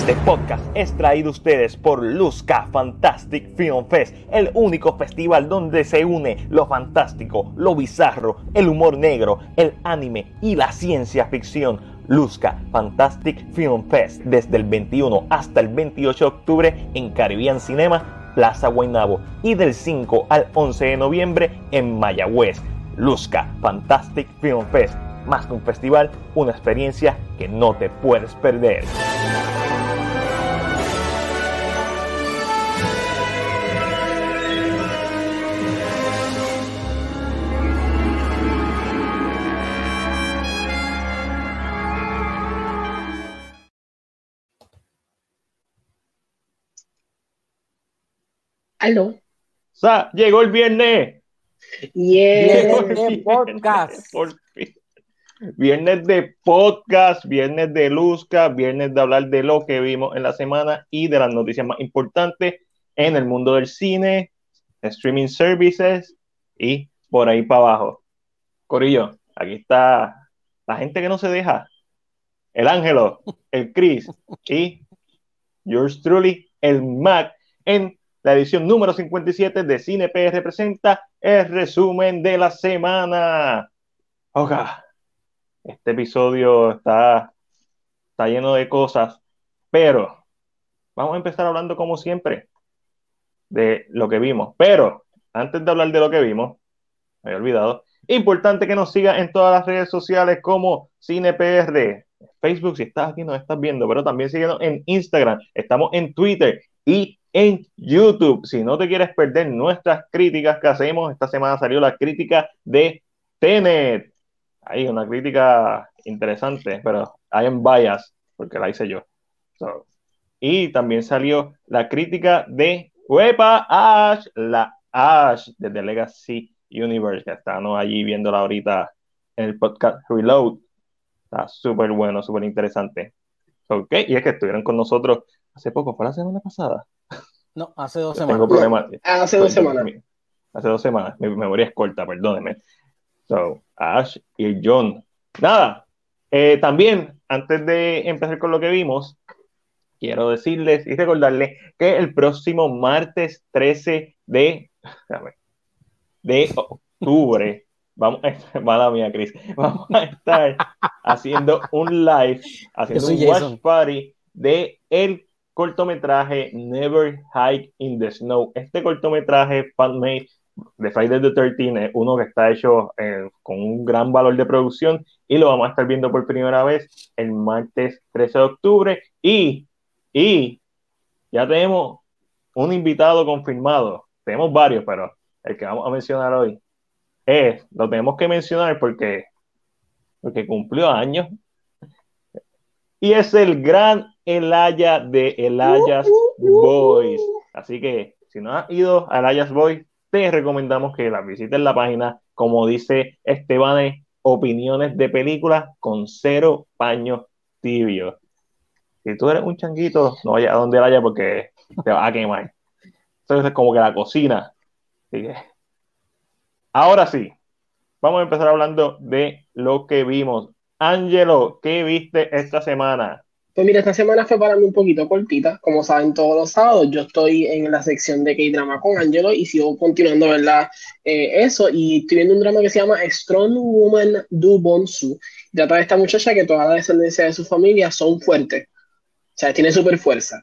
Este podcast es traído a ustedes por Luzca Fantastic Film Fest, el único festival donde se une lo fantástico, lo bizarro, el humor negro, el anime y la ciencia ficción. Luzca Fantastic Film Fest desde el 21 hasta el 28 de octubre en Caribbean Cinema, Plaza Guaynabo y del 5 al 11 de noviembre en Mayagüez. Luzca Fantastic Film Fest, más que un festival, una experiencia que no te puedes perder. Aló. O sea, llegó el viernes. Yeah. Llegó el de podcast. por fin. Viernes de podcast, viernes de Luzca, viernes de hablar de lo que vimos en la semana y de las noticias más importantes en el mundo del cine, streaming services y por ahí para abajo. Corillo, aquí está la gente que no se deja. El Ángelo, el Chris y yours truly, el Mac en la edición número 57 de Cine PR presenta el resumen de la semana. Oga, este episodio está, está lleno de cosas, pero vamos a empezar hablando como siempre de lo que vimos. Pero antes de hablar de lo que vimos, me había olvidado, importante que nos siga en todas las redes sociales como CinePR. Facebook, si estás aquí, nos estás viendo, pero también síguenos en Instagram, estamos en Twitter y en YouTube. Si no te quieres perder nuestras críticas que hacemos, esta semana salió la crítica de Tenet. Ahí, una crítica interesante, pero I am biased, porque la hice yo. So, y también salió la crítica de Huepa Ash, la Ash de The Legacy Universe, que estamos allí viéndola ahorita en el podcast Reload. Está súper bueno, súper interesante. Ok, y es que estuvieron con nosotros hace poco, fue la semana pasada. No, hace dos Tengo semanas. problemas. Hace dos semanas. Mi- Hace dos semanas. Mi memoria es corta, perdónenme. So, Ash y John. Nada. eh, también, antes de empezar con lo que vimos, quiero decirles y recordarles que el próximo martes 13 de, de octubre, vamos, mala mía, Chris, vamos a estar haciendo un live, haciendo un watch Jason. party de el cortometraje Never Hike in the Snow. Este cortometraje fan-made de Friday the 13 es uno que está hecho eh, con un gran valor de producción y lo vamos a estar viendo por primera vez el martes 13 de octubre y, y ya tenemos un invitado confirmado. Tenemos varios, pero el que vamos a mencionar hoy es, lo tenemos que mencionar porque, porque cumplió años y es el gran Elaya de Elayas Boys. Así que si no has ido a Elayas Boys, te recomendamos que la visites la página, como dice Esteban, opiniones de películas con cero paños tibios. Si tú eres un changuito, no vayas a donde Elaya porque te vas a quemar. Entonces es como que la cocina. Así que, ahora sí, vamos a empezar hablando de lo que vimos. Angelo, ¿qué viste esta semana? Pues mira, esta semana fue para mí un poquito cortita. Como saben, todos los sábados yo estoy en la sección de K-Drama con Angelo y sigo continuando a ver eso. Y estoy viendo un drama que se llama Strong Woman Do Bonsu. Trata de esta muchacha que toda la descendencia de su familia son fuertes. O sea, tiene súper fuerza.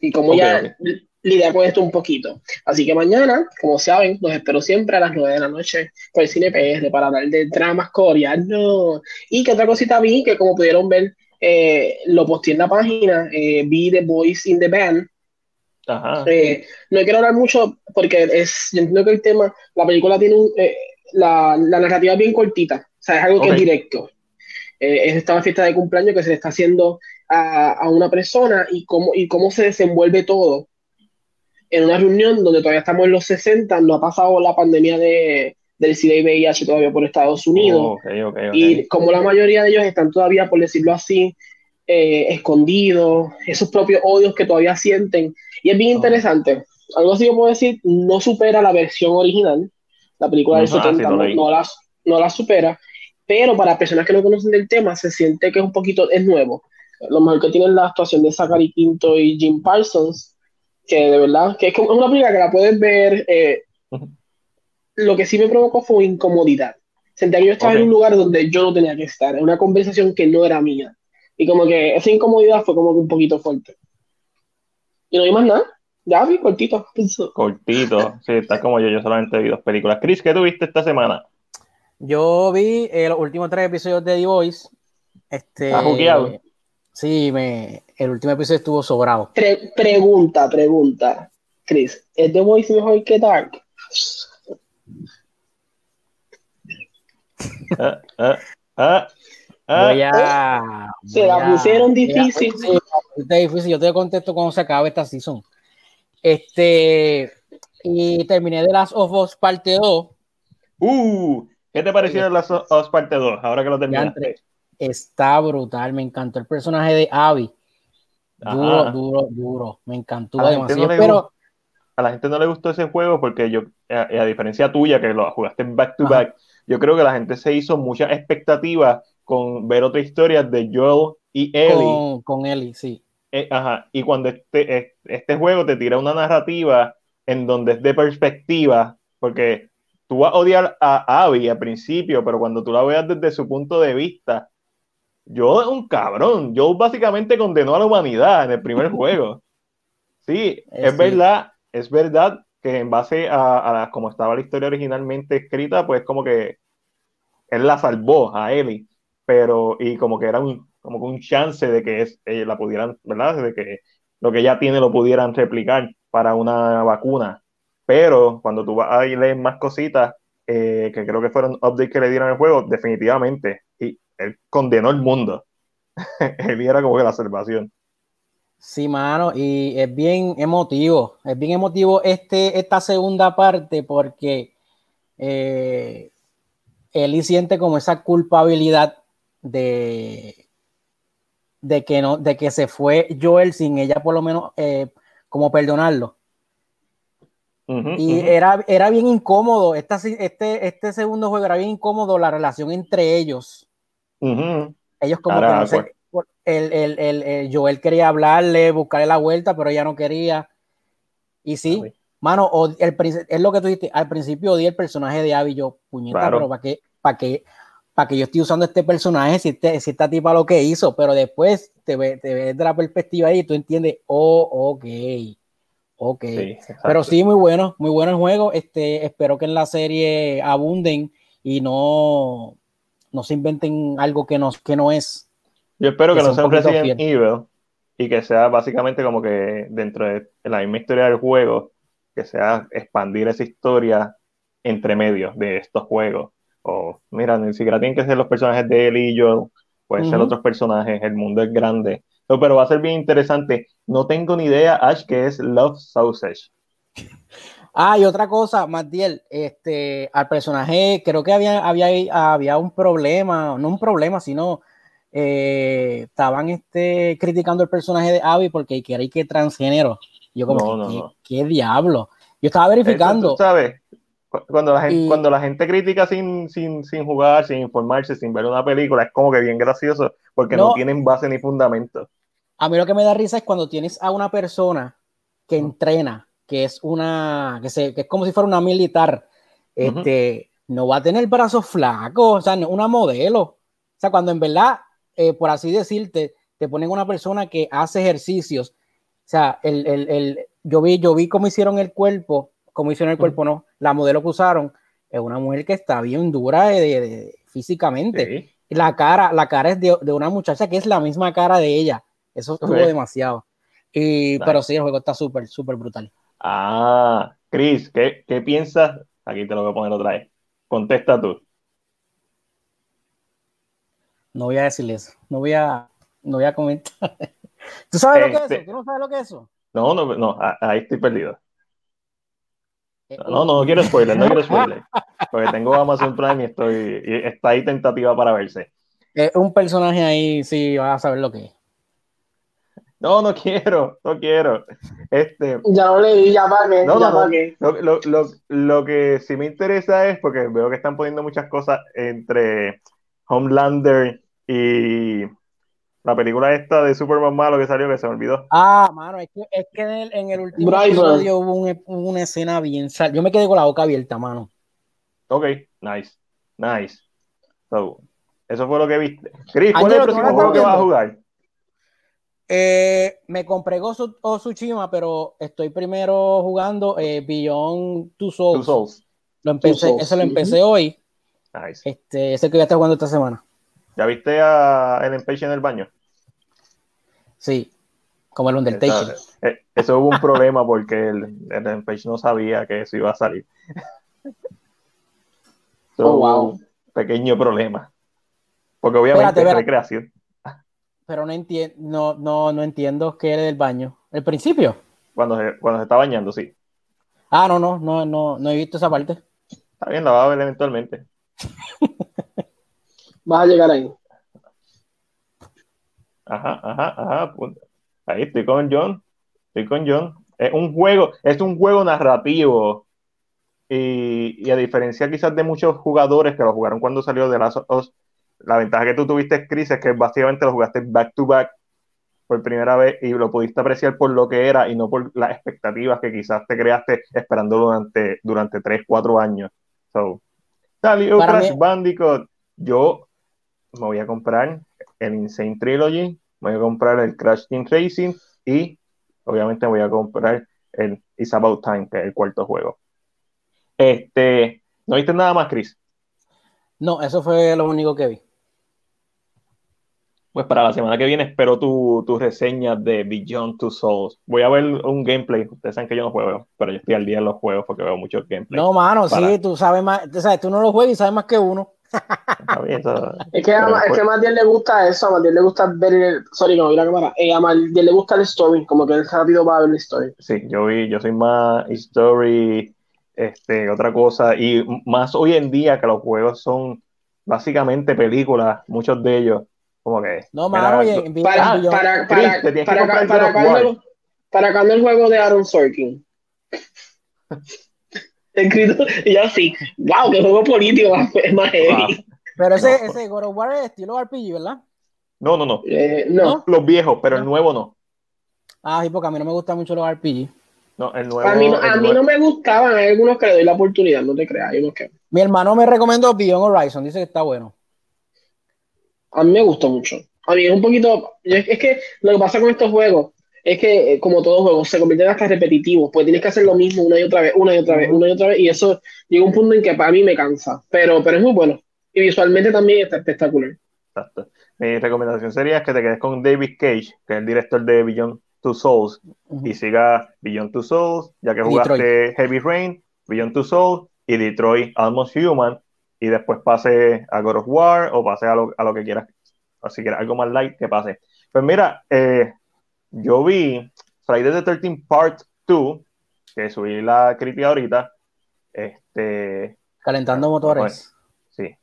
Y como ya. Lidia con esto un poquito. Así que mañana, como saben, los espero siempre a las 9 de la noche por el Cine PR para hablar de dramas coreanos. Y que otra cosita vi, que como pudieron ver, eh, lo posté en la página, eh, vi The Boys in the Band. Ajá. Eh, no quiero hablar mucho porque es, yo entiendo que el tema, la película tiene un, la, la narrativa es bien cortita, o sea, es algo que es directo. Es esta fiesta de cumpleaños que se le está haciendo a, a una persona y cómo, y cómo se desenvuelve todo en una reunión donde todavía estamos en los 60, no ha pasado la pandemia de, del SIDA y VIH todavía por Estados Unidos. Oh, ok, ok, ok. Y como la mayoría de ellos están todavía, por decirlo así, eh, escondidos, esos propios odios que todavía sienten. Y es bien Oh. interesante. Algo así yo puedo decir, no supera la versión original. La película del Ujú, ah, sí, 70 lo no, no la, no la supera. Pero para personas que no conocen del tema, se siente que es un poquito, es nuevo. lo mejor que tiene es la actuación de Zachary Quinto y Jim Parsons, que de verdad, que es como- es una película que la puedes ver. eh, lo que sí me provocó fue incomodidad. Sentía que yo estaba Ok. en un lugar donde yo no tenía que estar, en una conversación que no era mía. Y como que esa incomodidad fue como que un poquito fuerte. Y no vi más nada. Ya vi cortito. Cortito, sí, está como yo, yo solamente vi dos películas. Chris, ¿qué tuviste esta semana? Yo vi eh, los últimos tres episodios de The Voice. Este, ¿Has jugueado? Sí, me, el último episodio estuvo sobrado. Pre- pregunta, pregunta. Chris, ¿es The Voice mejor que Dark? Ah, ah, ah, ah. Voy a. Se voy la a- pusieron voy a- difícil. Difícil. Yo te contesto cuando se acabe esta season. Este. Y terminé de las of Us parte 2. Uh, ¿qué te pareció las Us parte 2? Ahora que lo terminaste. Está brutal. Me encantó el personaje de Abby. Duro, Ajá. duro, duro. Me encantó A demasiado. no pero A la gente no le gustó ese juego porque yo, a, a diferencia tuya, que lo jugaste back to Ajá. back, yo creo que la gente se hizo muchas expectativas con ver otra historia de Joel y Ellie. con, con Ellie, sí. Eh, ajá, y cuando este, este juego te tira una narrativa en donde es de perspectiva, porque tú vas a odiar a Abby al principio, pero cuando tú la veas desde su punto de vista, yo es un cabrón. Yo básicamente condenó a la humanidad en el primer juego. Sí, es sí. verdad, es verdad que en base a, a la- como estaba la historia originalmente escrita, pues como que él la salvó a Ellie, pero y como que era un, como que un chance de que es, eh, la pudieran, ¿verdad? De que lo que ella tiene lo pudieran replicar para una vacuna. Pero cuando tú vas a leer más cositas, eh, que creo que fueron updates que le dieron al juego, definitivamente, él condenó el mundo. él era como que la salvación. Sí, mano, y es bien emotivo, es bien emotivo este, esta segunda parte porque eh, Ellie siente como esa culpabilidad de, de, que no, de que se fue Joel sin ella por lo menos eh, como perdonarlo. Y ujú. era, era bien incómodo, esta, este, este segundo juego era bien incómodo la relación entre ellos. Ujú. Ellos como Ahora, que no sé, pues. el, el, el, el Joel quería hablarle, buscarle la vuelta, pero ella no quería. Y sí, Abby. mano, el, es lo que tú dijiste, al principio odié el personaje de Abby, yo, puñeta, Claro. pero ¿para qué, para qué, para qué yo estoy usando este personaje si, este, si esta tipa lo que hizo? Pero después te, ve- te ves de la perspectiva ahí y tú entiendes, oh, ok, ok. Sí. Pero sí, muy bueno, muy bueno el juego. Este, espero que en la serie abunden y no, no se inventen algo que no, que no es. Yo espero que, que no sea un Resident Evil y que sea básicamente como que dentro de la misma historia del juego, que sea expandir esa historia entre medios de estos juegos. O, mira, ni siquiera tienen que ser los personajes de Ellie y Joel, pueden ser otros personajes, el mundo es grande. No, pero va a ser bien interesante. No tengo ni idea, Ash, que es Love Sausage. Ah, y otra cosa, Matiel, este, al personaje, creo que había, había, había un problema, no un problema, sino eh, estaban este, criticando el personaje de Abby porque quería que transgénero. Yo como, No, que, no, ¿qué, no. qué diablo? Yo estaba Eso, verificando. tú sabes, cu- cuando la gente, Y- cuando la gente critica sin, sin, sin jugar, sin informarse, sin ver una película, es como que bien gracioso, porque no, No. tienen base ni fundamento. A mí lo que me da risa es cuando tienes a una persona que entrena, que es una, que, se, que es como si fuera una militar, este, no va a tener brazos flacos, o sea, no- una modelo. O sea, cuando en verdad, eh, por así decirte, te ponen una persona que hace ejercicios. O sea, el, el, el- yo, vi, yo vi cómo hicieron el cuerpo, cómo hicieron el cuerpo, no, la modelo que usaron es una mujer que está bien dura de- de- de- físicamente. Sí. La cara, la cara es de, de una muchacha que es la misma cara de ella. Eso estuvo Ok. demasiado. Y, Nice. Pero sí, el juego está súper, súper brutal. Ah, Chris, ¿qué, qué piensas? Aquí te lo voy a poner otra vez. Contesta tú. No voy a decirle eso. No voy a, no voy a comentar. ¿Tú sabes lo que es Este- eso? ¿Tú no sabes lo que es eso? No, no, no, ahí estoy perdido. Eh, No, no, no quiero spoiler, no quiero spoiler. Porque tengo Amazon Prime y estoy, y está ahí tentativa para verse. Eh, un personaje ahí, sí, vas a saber lo que es. No, no quiero, no quiero. Este, Ya lo leí, ya pagué, No, ya no, pagué. Lo, lo, lo, lo que sí me interesa es porque veo que están poniendo muchas cosas entre Homelander y, La película esta de Superman malo que salió que se me olvidó. Ah, mano, es que, es que en, el, en el último episodio hubo, un- hubo una escena bien sal. Yo me quedé con la boca abierta, mano. Ok, nice, nice. So, eso fue lo que viste. Chris, ¿cuál Angelo, es el ¿tú no próximo juego que vas a jugar? Eh, me compré Gozo o Tsushima, pero estoy primero jugando eh, Beyond Two Souls. Two Souls. Lo empecé, Souls, ese lo empecé hoy. Nice. Este, ese que voy a estar jugando esta semana. ¿Ya viste a Ellen Page en el baño? Sí, como el Undertaker. Eso, eh, eso hubo un problema porque el, Ellen Page no sabía que eso iba a salir. So, Oh, wow. un pequeño problema. Porque obviamente Espérate, es recreación. Pero no entiendo, no, no, no entiendo qué era del baño. ¿El principio? Cuando se, cuando se está bañando, sí. Ah, no, no, no, no, no he visto esa parte. Está bien, la va a ver eventualmente. Vas a llegar ahí. Ajá, ajá, ajá. Ahí estoy con John. Estoy con John. Es un juego, es un juego narrativo. Y, y a diferencia quizás de muchos jugadores que lo jugaron cuando salió de Last of Us, la ventaja que tú tuviste, Chris, es que básicamente lo jugaste back to back por primera vez y lo pudiste apreciar por lo que era y no por las expectativas que quizás te creaste esperándolo durante, durante 3, 4 años. So, salió Crash mí- Bandicoot. Yo me voy a comprar el Insane Trilogy, me voy a comprar el Crash Team Racing y obviamente me voy a comprar el It's About Time, que es el cuarto juego. Este, ¿no viste nada más, Chris? No, eso fue lo único que vi. Pues para la semana que viene espero tu, tu reseña de Beyond Two Souls. Voy a ver un gameplay. Ustedes saben que yo no juego, pero yo estoy al día en los juegos porque veo muchos gameplay. No, mano, Para- sí, tú sabes más, tú, sabes, tú no lo juegas y sabes más que uno. Está bien, eso- Es que, a, es que después- a Matiel le gusta eso, a Matiel le gusta ver el. Sorry, no vi la cámara. Eh, a Matiel le gusta el story, como que él rápido va a ver el story. Sí, yo vi, yo soy más story, este, otra cosa, y más hoy en día que los juegos son básicamente películas, muchos de ellos, como que. No, mano, oye, lo- en- Para, para, Chris, para, que of cuando, War. para cuando el juego de Aaron Sorkin. Escrito, y yo así, wow, qué juego político más, más ah, heavy. pero ese, No. ese God of War es estilo RPG, ¿verdad? no, no, no, Eh, no, los viejos, pero el nuevo no. Ah, sí, porque a mí no me gustan mucho los RPG. No, el nuevo. a mí, no, a mí no me gustaban, hay algunos que le doy la oportunidad, no te creas, hay unos que. Mi hermano me recomendó Beyond Horizon, dice que está bueno. A mí me gustó mucho. A mí es un poquito. Es que lo que pasa con estos juegos es que, eh, como todos juegos, se convierten hasta repetitivos. Pues tienes que hacer lo mismo una y otra vez, una y otra vez, una y otra vez. Y eso llega a un punto en que para mí me cansa. Pero, pero es muy bueno. Y visualmente también está espectacular. Exacto. Mi recomendación sería que te quedes con David Cage, que es el director de Beyond Two Souls, y siga Beyond Two Souls, ya que Detroit. jugaste Heavy Rain, Beyond Two Souls y Detroit Almost Human, y después pase a God of War o pase a lo, a lo que quieras, o si quieres algo más light, que pase. Pues mira, eh, yo vi Friday the 13 Part 2, que subí la crítica ahorita, este, Calentando motores. Sí.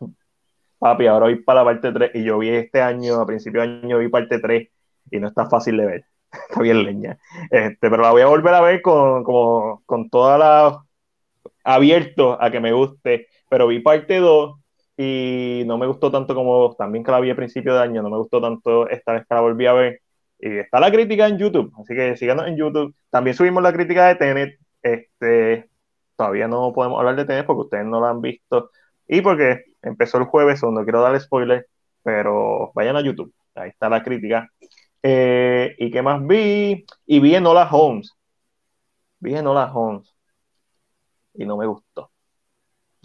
Papi, ahora voy para la parte 3 y yo vi este año, a principio de año vi parte 3 y no está fácil de ver. Está bien leña. Este, pero la voy a volver a ver con, como, con toda la abierto a que me guste. Pero vi parte 2 y no me gustó tanto como también que la vi a principio de año, no me gustó tanto esta vez que la volví a ver. Y está la crítica en YouTube, así que síganos en YouTube. También subimos la crítica de Tenet. Este, todavía no podemos hablar de Tenet porque ustedes no la han visto. Y porque empezó el jueves, o no quiero darle spoiler, pero vayan a YouTube, ahí está la crítica. Eh, ¿Y qué más vi? Y vi Enola Holmes. Vi Enola Holmes. Y no me gustó.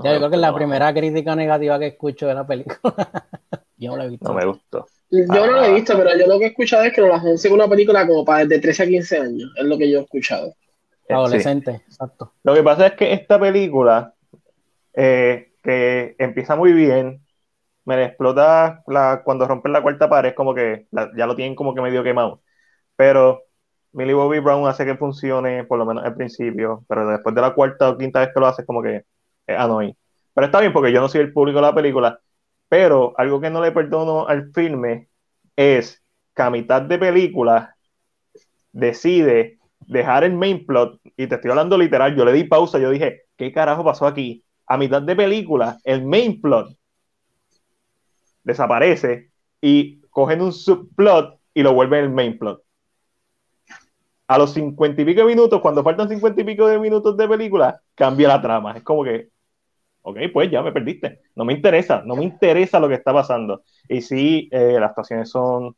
No yo creo que es la primera crítica negativa que escucho de la película. yo no la he visto. No me gustó. Yo no lo Ah. he visto, pero yo lo que he escuchado es que la es una película como para de 13 a 15 años. Es lo que yo he escuchado. Sí. Adolescente, exacto. Lo que pasa es que esta película, eh, que empieza muy bien, me la explota la, cuando rompen la cuarta pared, es como que la- ya lo tienen como que medio quemado. Pero Millie Bobby Brown hace que funcione, por lo menos al principio, pero después de la cuarta o quinta vez que lo hace, es como que annoying. Pero está bien porque yo no soy el público de la película, pero algo que no le perdono al filme es que a mitad de película decide dejar el main plot, y te estoy hablando literal, yo le di pausa, yo dije, ¿qué carajo pasó aquí? A mitad de película, el main plot desaparece y cogen un subplot y lo vuelven el main plot. A los cincuenta y pico de minutos, cuando faltan cincuenta y pico de minutos de película, cambia la trama. Es como que, ok, pues ya me perdiste. No me interesa, no me interesa lo que está pasando. Y sí, eh, las actuaciones son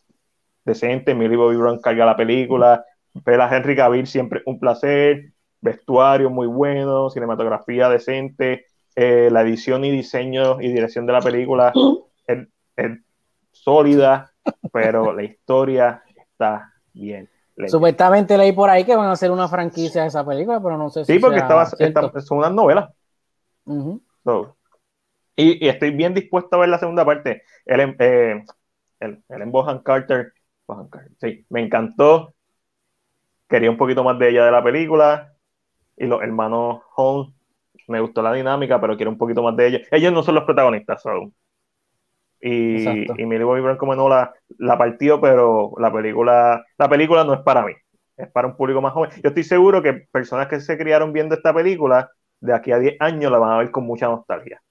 decentes. Millie Bobby Brown carga la película. Ver a Henry Cavill siempre un placer. Vestuario muy bueno, cinematografía decente. Eh, la edición y diseño y dirección de la película es, sólida, pero la historia está bien. Supuestamente leí por ahí que van a hacer una franquicia de esa película, pero no sé si. Sí, porque estaba, son unas novelas. Y, estoy bien dispuesto a ver la segunda parte. El, em, eh, el, el, Bohan Carter, sí, me encantó. Quería un poquito más de ella de la película. Y los hermanos Holmes me gustó la dinámica, pero quiero un poquito más de ellos. Ellos no son los protagonistas, son. Y, y Millie Bobby Brown como no la, la partió, pero la película, la película no es para mí, es para un público más joven. Yo estoy seguro que personas que se criaron viendo esta película, de aquí a 10 años la van a ver con mucha nostalgia.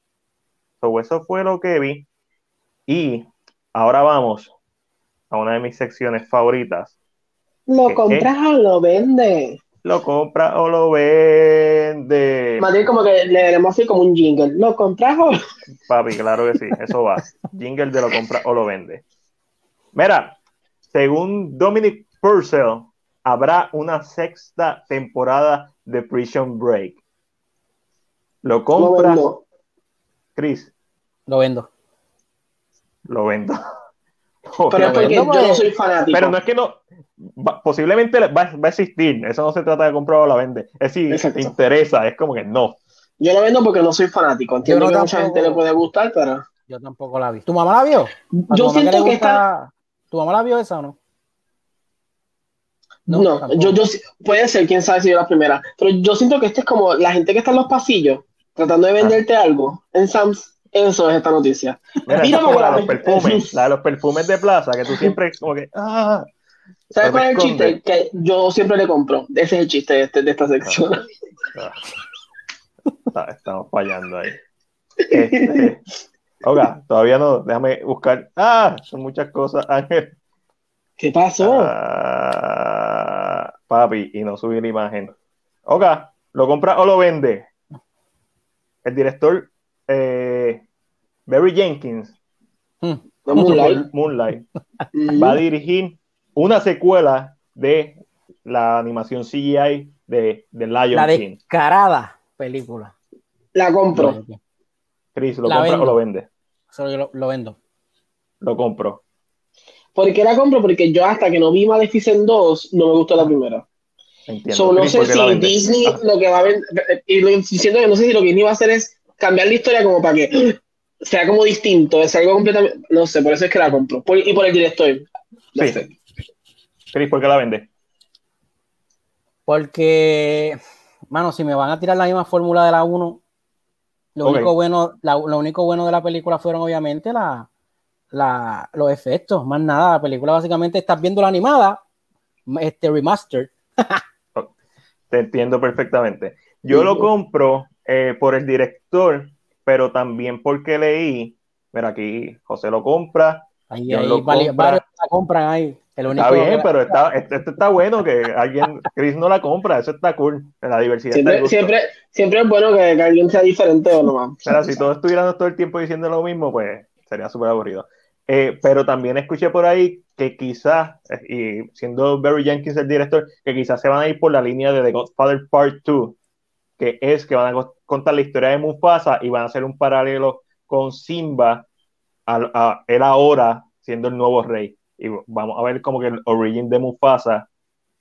eso fue lo que vi. Y ahora vamos a una de mis secciones favoritas. ¿Lo compras o lo vendes? lo compra o lo vende. Bien como que le daremos así como un jingle. ¿Lo compras o Papi, claro que sí, eso va. jingle de lo compra o lo vende. Mira, según Dominic Purcell, habrá una sexta temporada de Prison Break. ¿Lo compra? Chris. Lo vendo. Lo vendo. Pero es porque yo no soy fanático. Pero no es que no, posiblemente va, a existir, eso no se trata de comprar o la vende, es si te interesa, es como que no. Yo la vendo porque no soy fanático, entiendo que a mucha gente le puede gustar, pero... Yo tampoco la vi. ¿Tu mamá la vio? Yo siento que, está... ¿Tu mamá la vio esa o no? No, yo, yo, puede ser, quién sabe si yo la primera, pero yo siento que este es como la gente que está en los pasillos tratando de venderte algo en Sam's, eso es esta noticia. Mira, la, de los perfumes, la de los perfumes de plaza, que tú siempre como que, ah, ¿Sabes cuál es el chiste? Que yo siempre le compro. Ese es el chiste de, este, de esta sección. Ah. Estamos fallando ahí. Este, oiga, todavía no. Déjame buscar. Ah, son muchas cosas, Ángel. ¿Qué pasó? Ah, papi, y no subir la imagen. Oiga, ¿lo compra o lo vende? El director eh, Barry Jenkins. Hmm. Moonlight. Moonlight. Va a dirigir una secuela de la animación CGI de, de Lion la King. descarada película. La compro. Chris, ¿lo compra o lo vende? Solo lo, vendo. Lo compro. ¿Por qué la compro? Porque yo hasta que no vi Maleficent 2 no me gustó la primera. Entiendo. no sé si Disney ah. lo que va a ver, y lo diciendo que no sé si lo que Disney va a hacer es cambiar la historia como para que sea como distinto, es algo completamente, no sé, por eso es que la compro. y por el director. Sí. Cris, ¿por qué la vende? Porque, mano, si me van a tirar la misma fórmula de la 1, lo, único bueno, lo único bueno de la película fueron obviamente la, los efectos, más nada. La película básicamente estás viendo la animada, este remaster. Te entiendo perfectamente. Yo lo compro eh, por el director, pero también porque leí, mira aquí, José lo compra. Ahí, ahí varios la compran ahí está bien, pero está, este, este, está bueno que alguien, Chris no la compra, eso está cool, la diversidad. Siempre, siempre, siempre, es bueno que, alguien sea diferente o no Pero si todos estuvieran todo el tiempo diciendo lo mismo, pues sería súper aburrido. Eh, pero también escuché por ahí que quizás, y siendo Barry Jenkins el director, que quizás se van a ir por la línea de The Godfather Part 2, que es que van a contar la historia de Mufasa y van a hacer un paralelo con Simba, a él ahora siendo el nuevo rey. Y vamos a ver como que el origen de Mufasa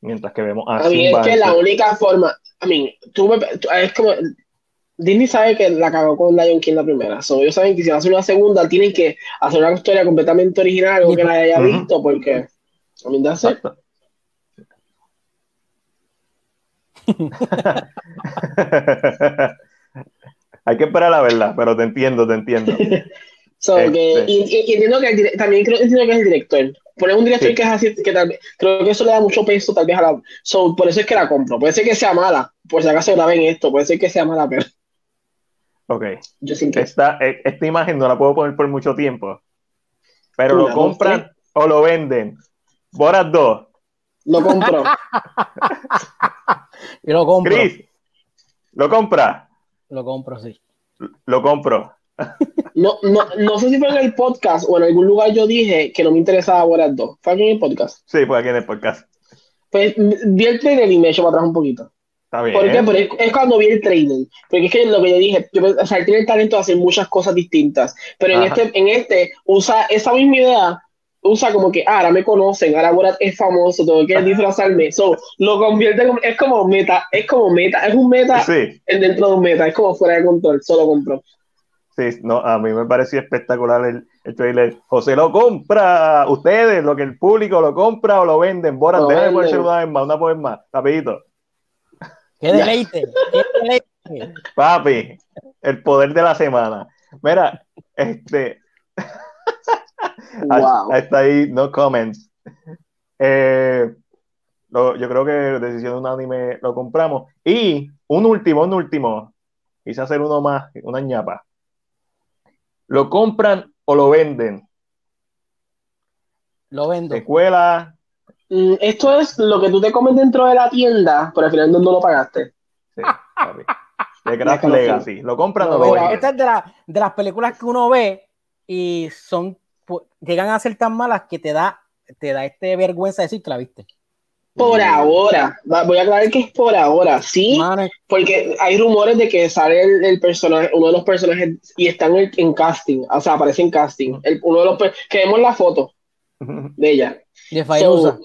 mientras que vemos a, a mí es que la única forma a mí tú, es como Disney sabe que la cagó con Lion King la primera so, ellos saben que si van a hacer una segunda tienen que hacer una historia completamente original algo que nadie haya visto porque a mí da hay que esperar la verdad pero te entiendo te entiendo So, este. y, entiendo que también creo, entiendo que es el director. Poner un director que es así, que tal, creo que eso le da mucho peso tal vez a la... So, por eso es que la compro. Puede ser que sea mala, por si acaso graben esto, puede ser que sea mala, pero... Ok. Yo Esta, e, esta imagen no la puedo poner por mucho tiempo, pero lo compran o lo venden? Borat 2. Lo compro. y lo compro. Chris, ¿lo compra? Lo compro, sí. Lo compro. No, no, no sé si fue en el podcast o en algún lugar yo dije que no me interesaba Borat 2. ¿Fue aquí en el podcast? Sí, fue aquí en el podcast. Pues vi el trailer y me echó para atrás un poquito. Está bien. ¿Por qué? Porque es, es cuando vi el trailer. Porque es que lo que yo dije, yo, o sea, él tiene el talento de hacer muchas cosas distintas. Pero en este, en este usa esa misma idea, usa como que, ah, ahora me conocen, ahora Borat es famoso, tengo que disfrazarme. So, lo convierte como, es como meta, es como meta, es un meta Sí, en dentro de un meta, es como fuera de control, solo compro. sí, no, a mí me pareció espectacular el, el trailer. José lo compra, ustedes, lo que el público lo compra o lo venden. Borat, Lo déjame una vez más, una vez más, rapidito. ¡Qué deleite! ¡Qué deleite! Papi, el poder de la semana. Mira, este, Wow. Está ahí, no comments. Eh, lo- yo creo que decisión unánime lo compramos. Y un último, un último. Quise hacer uno más, una ñapa. ¿Lo compran o lo venden? Lo vendo. Secuela. Mm, Esto es lo que tú te comes dentro de la tienda, pero al final no, no lo pagaste. Sí, papi. De Déjalo Legacy. ¿Lo compran o Lo? Esta es de, la- de las películas que uno ve y son llegan a ser tan malas que te da, te da este vergüenza decir que la viste. Por Mm. ahora, voy a aclarar que es por ahora, sí, porque hay rumores de que sale el, el personaje, uno de los personajes y está en, el- en casting, o sea, aparece en casting. El- uno de los que vemos la foto de ella. de Fairuza. So,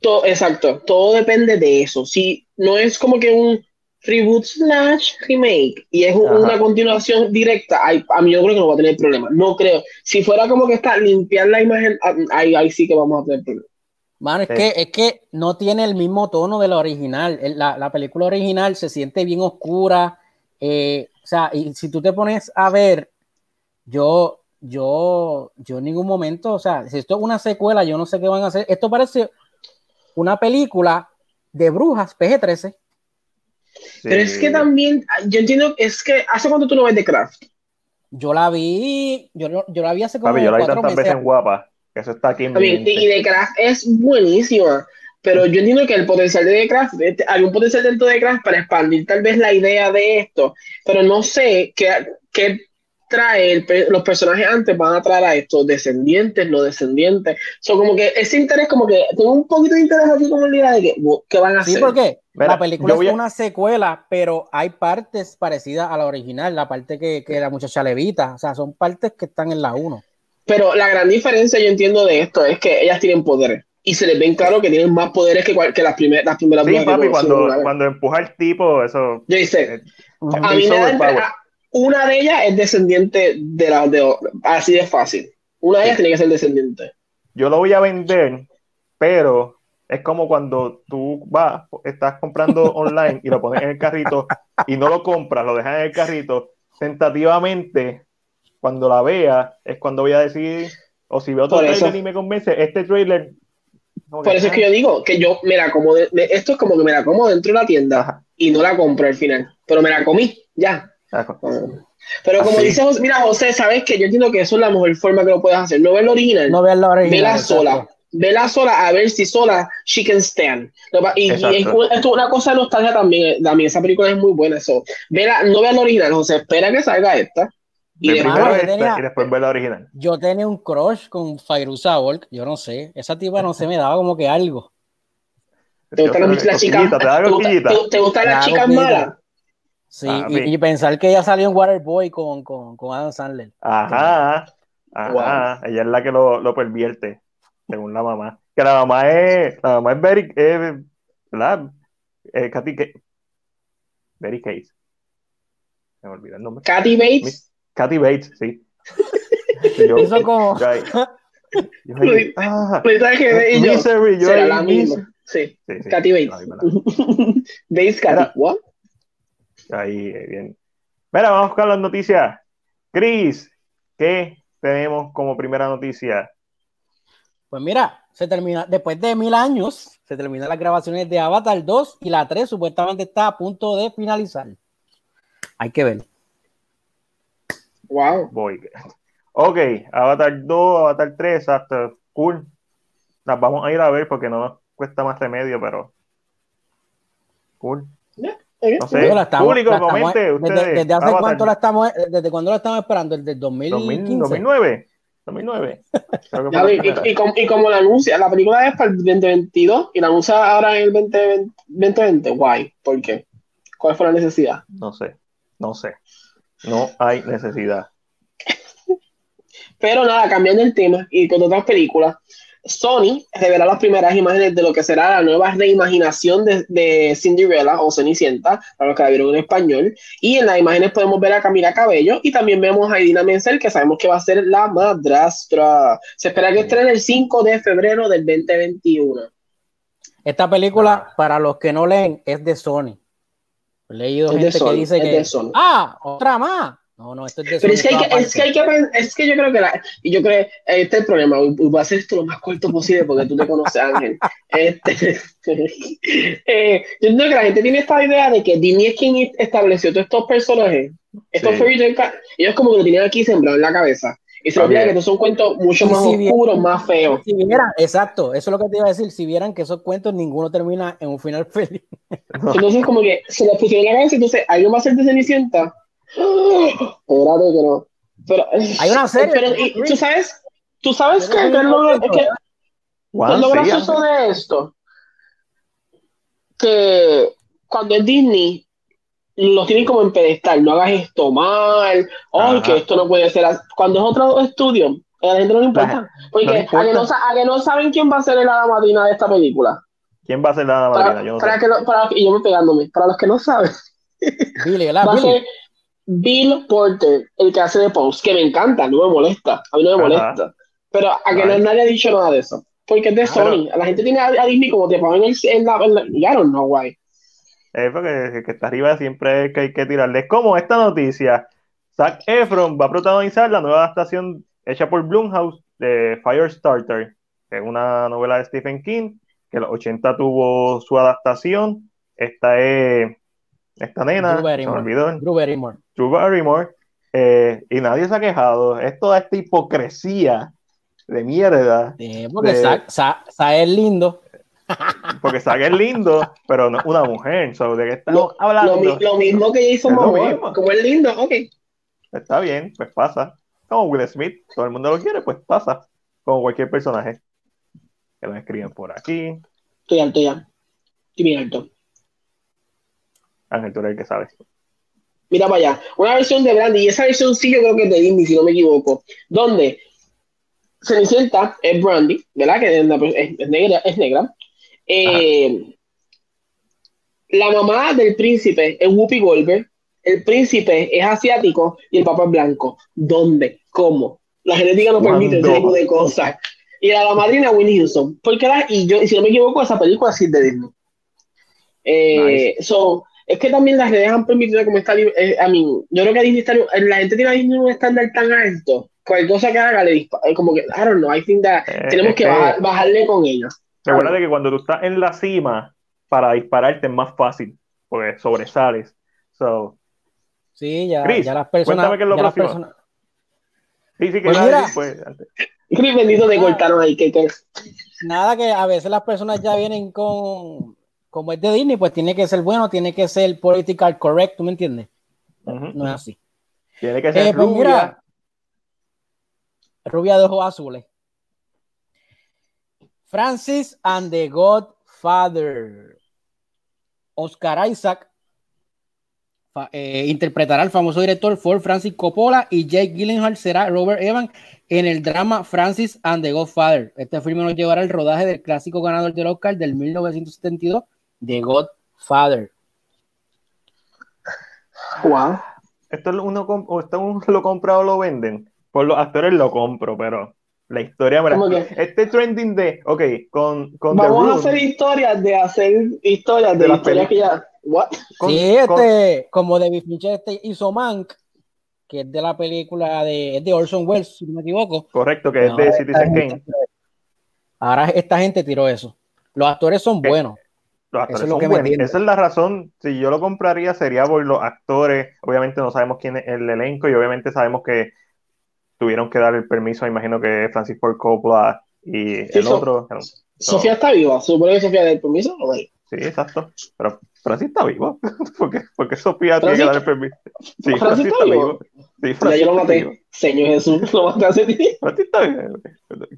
to- exacto, todo depende de eso. Si no es como que un reboot slash remake y es un- una continuación directa, ay, a mí yo creo que no va a tener problema. No creo. Si fuera como que está limpiar la imagen, ah, ahí, ahí sí que vamos a tener problemas. Mano, es, Sí. que, es que no tiene el mismo tono de la original. La, la película original se siente bien oscura. eh, o sea, y si tú te pones a ver, yo, yo, yo en ningún momento, o sea, si esto es una secuela, yo no sé qué van a hacer. Esto parece una película de brujas PG-13. Pero es que también, yo entiendo, es que ¿hace cuánto tú no ves The Craft? Yo la vi, yo, no- yo la vi hace como Papi, yo la vi tantas meses. veces en guapa. Que eso está aquí en mi También, y The Craft es buenísima, pero yo entiendo que el potencial de The Craft, hay un potencial dentro de The Craft para expandir tal vez la idea de esto, pero no sé qué, qué trae el los personajes antes van a traer a estos descendientes, no descendientes. Son como que ese interés, como que tengo un poquito de interés aquí como la idea de que, ¿qué van a Sí, hacer? porque Mira, la película es a- una secuela, pero hay partes parecidas a la original, la parte que, que la muchacha levita, o sea, son partes que están en la 1. Pero la gran diferencia, yo entiendo de esto, es que ellas tienen poderes. Y se les ven claro que tienen más poderes que, cual- que las, primer- las primeras Sí, papi, cuando, cuando empuja el tipo, eso. Yo hice, eh, A mí me da a- una de ellas es descendiente de la de así de fácil. Una de ellas Sí. tiene que ser descendiente. yo lo voy a vender, pero es como cuando tú vas, estás comprando online y lo pones en el carrito y no lo compras, lo dejas en el carrito, tentativamente, cuando la vea, es cuando voy a decidir, o si veo otro Por eso. trailer y me convence, este trailer... Por eso es que yo digo que yo me la como, de- esto es como que me la como dentro de la tienda y no la compro al final, pero me la comí, ya. Pero como Así. dice José, mira José, sabes que yo entiendo que eso es la mejor forma que lo puedes hacer, no ver la original, No veas la original. vela sola. Vela sola a ver si sola she can stand. Y, y es, un- esto es una cosa de nostalgia también. eh, También esa película es muy buena. Eso. Vela, no veas la original, José. Espera que salga esta. Y después- primero yo esta tenía- y después ver la original. Yo tenía un crush con Fairuza Volk, yo no sé, esa tipa no se me daba como que algo. ¿Te gustan las, chicas? ¿Te gustan las chicas malas? Sí, Ah, y, pensar que ella salió en Waterboy con, con, con Adam Sandler. Ajá, ajá, ella es la que lo, lo pervierte, según la mamá. Que la mamá es, la mamá es Betty, eh, ¿verdad? Eh, Katy, Betty Case. Se me olvidó el nombre. Katy Bates. Katy Bates, sí. Yo- Hizo como, yo ahí- yo ahí, ah, y yo. Misery, yo Será ahí, la misma. Sí, Sí, sí, Katy Bates. Bates Katy. What? Ahí, eh, bien. Mira, vamos con las noticias. Chris, ¿qué tenemos como primera noticia? pues mira, se termina, después de mil años, se terminan las grabaciones de Avatar 2 y la 3 supuestamente está a punto de finalizar. Hay que ver. Wow. Voy. Ok, Avatar 2, Avatar 3, exacto. cool. Las vamos a ir a ver porque no nos cuesta más remedio, pero cool. No sé, estamos, público, comente ustedes. Desde, desde hace cuánto la estamos, desde cuándo la estamos esperando, desde 2015. 2009. 2009. y, y, como, la anuncia, la película es para el 2022 y la anuncia ahora en el 2020, 2020 guay, ¿por qué? ¿Cuál fue la necesidad? No sé, no sé. No hay necesidad. Pero nada, cambiando el tema y con otras películas, Sony revela las primeras imágenes de lo que será la nueva reimaginación de, de, Cinderella o Cenicienta, para los que la vieron en español. Y en las imágenes podemos ver a Camila Cabello y también vemos a Idina Menzel, que sabemos que va a ser la madrastra. Se espera que estrene el 5 de febrero del 2021. Esta película, para los que no leen, es de Sony. He leído gente que dice que. Ah, otra más. No, no, esto es de Pero es que, hay que, es que, hay que, es que yo creo que la, y yo creo, este es el problema, voy a hacer esto lo más corto posible porque tú te conoces, Ángel. Este, eh, yo entiendo que la gente tiene esta idea de que Disney es quien estableció todos estos personajes, estos sí. fairy ellos como que lo tenían aquí sembrado en la cabeza. Y se olvida que estos son cuentos mucho más oscuros, más feos. Si vieran, exacto, eso es lo que te iba a decir. Si vieran que esos cuentos ninguno termina en un final feliz. Entonces, como que se los pusieron en la cabeza, entonces alguien va a ser de Cenicienta Espérate que no. Pero, Hay una serie. Pero, y, ¿Tú sabes? ¿Tú sabes que, que, lo, es que, lo gracioso de esto? Que cuando es Disney, lo tienen como en pedestal, no hagas esto mal, oh, que esto no puede ser así. Cuando es otro estudio, a la gente no le importa. Porque no importa. A, que no, a, que no, saben quién va a ser la hada madrina de esta película. ¿Quién va a ser la hada madrina? Yo no para sé. Que, para, y yo me pegándome. Para los que no saben, Billy, va Billy. a ser Bill Porter, el que hace de Pose, que me encanta, no me molesta, a mí no me molesta. Pero a que no, nadie ha dicho nada de eso. Porque es de Sony. La gente tiene a, Disney como te ponen en, en, la, en la. Ya no, no, guay. Es porque el que está arriba siempre es que hay que tirarle. Es como esta noticia. Zac Efron va a protagonizar la nueva adaptación hecha por Blumhouse de Firestarter, que es una novela de Stephen King, que en los 80 tuvo su adaptación. Esta es esta nena, Drew Barrymore. se me olvidó. Drew Barrymore. Drew Barrymore, eh, y nadie se ha quejado. Es toda esta hipocresía de mierda. Sí, porque de, es lindo. Porque Zack es lindo, pero no una mujer. So, ¿De qué estamos lo, hablando? Lo, lo, mismo que hizo Momo, como es lindo, ok. Está bien, pues pasa. Como Will Smith, todo el mundo lo quiere, pues pasa. Como cualquier personaje. Que lo escriben por aquí. Estoy alto ya. Estoy bien alto. Ángel, tú eres el que sabes. Mira para allá, una versión de Brandy, y esa versión sí yo creo que es de Disney, si no me equivoco, donde Cenicienta es Brandy, ¿verdad? Que es, es negra, es negra. Eh, la mamá del príncipe es Whoopi Goldberg, el príncipe es asiático y el papá es blanco. ¿Dónde? ¿Cómo? La genética no permite ese tipo de cosas. Y la, la madrina Winnie Houston. Porque la, y yo, si no me equivoco, esa película sí es de Disney. Eh, nice. so, es que también las redes han permitido como está eh, a mí yo creo que Disney está, la gente tiene a Disney un estándar tan alto cualquier cosa que haga le dispara eh, como que I don't know I think that eh, tenemos que, que bajar, bajarle con ellos recuerda que cuando tú estás en la cima para dispararte es más fácil porque sobresales. So sí ya, Chris, ya las personas cuéntame qué es lo próximo. personas... sí sí que pues mira, pues, Chris bendito te cortaron ahí que, que nada que a veces las personas ya vienen con como es de Disney, pues tiene que ser bueno, tiene que ser political correct, ¿tú me entiendes? Uh -huh. No es así. Tiene que ser eh, rubia. Pues mira, rubia de ojos azules. Francis and the Godfather. Oscar Isaac eh, interpretará al famoso director Ford Francis Coppola y Jake Gyllenhaal será Robert Evans en el drama Francis and the Godfather. Este filme nos llevará al rodaje del clásico ganador del Oscar del 1972 The Godfather. Wow. Esto uno, o esto uno lo compra o lo venden. Por los actores lo compro, pero la historia. Mira, este trending de, ok, con. con Vamos a hacer historias de hacer historias de, de historias que ya. What? Con, sí, este, con, como David Fincher este hizo Mank, que es de la película de, es de Orson Welles, si no me equivoco. Correcto, que es de Citizen Kane. Ahora esta gente tiró eso. Los actores son buenos. Los actores Eso es son buenos. Esa es la razón. Si yo lo compraría sería por los actores. Obviamente no sabemos quién es el elenco y obviamente sabemos que tuvieron que dar el permiso. Imagino que Francis Ford Coppola Y Sí, el so- otro. Sofía está viva, supone que Sofía del permiso. ¿o no? Sí, exacto. Pero Francis está vivo. porque, porque Sofía tiene que dar el permiso. Sí, ¿Francis Francis está está vivo? vivo. Sí, Ya yo lo maté. Señor Jesús, lo maté hace tiempo. Francis está vivo.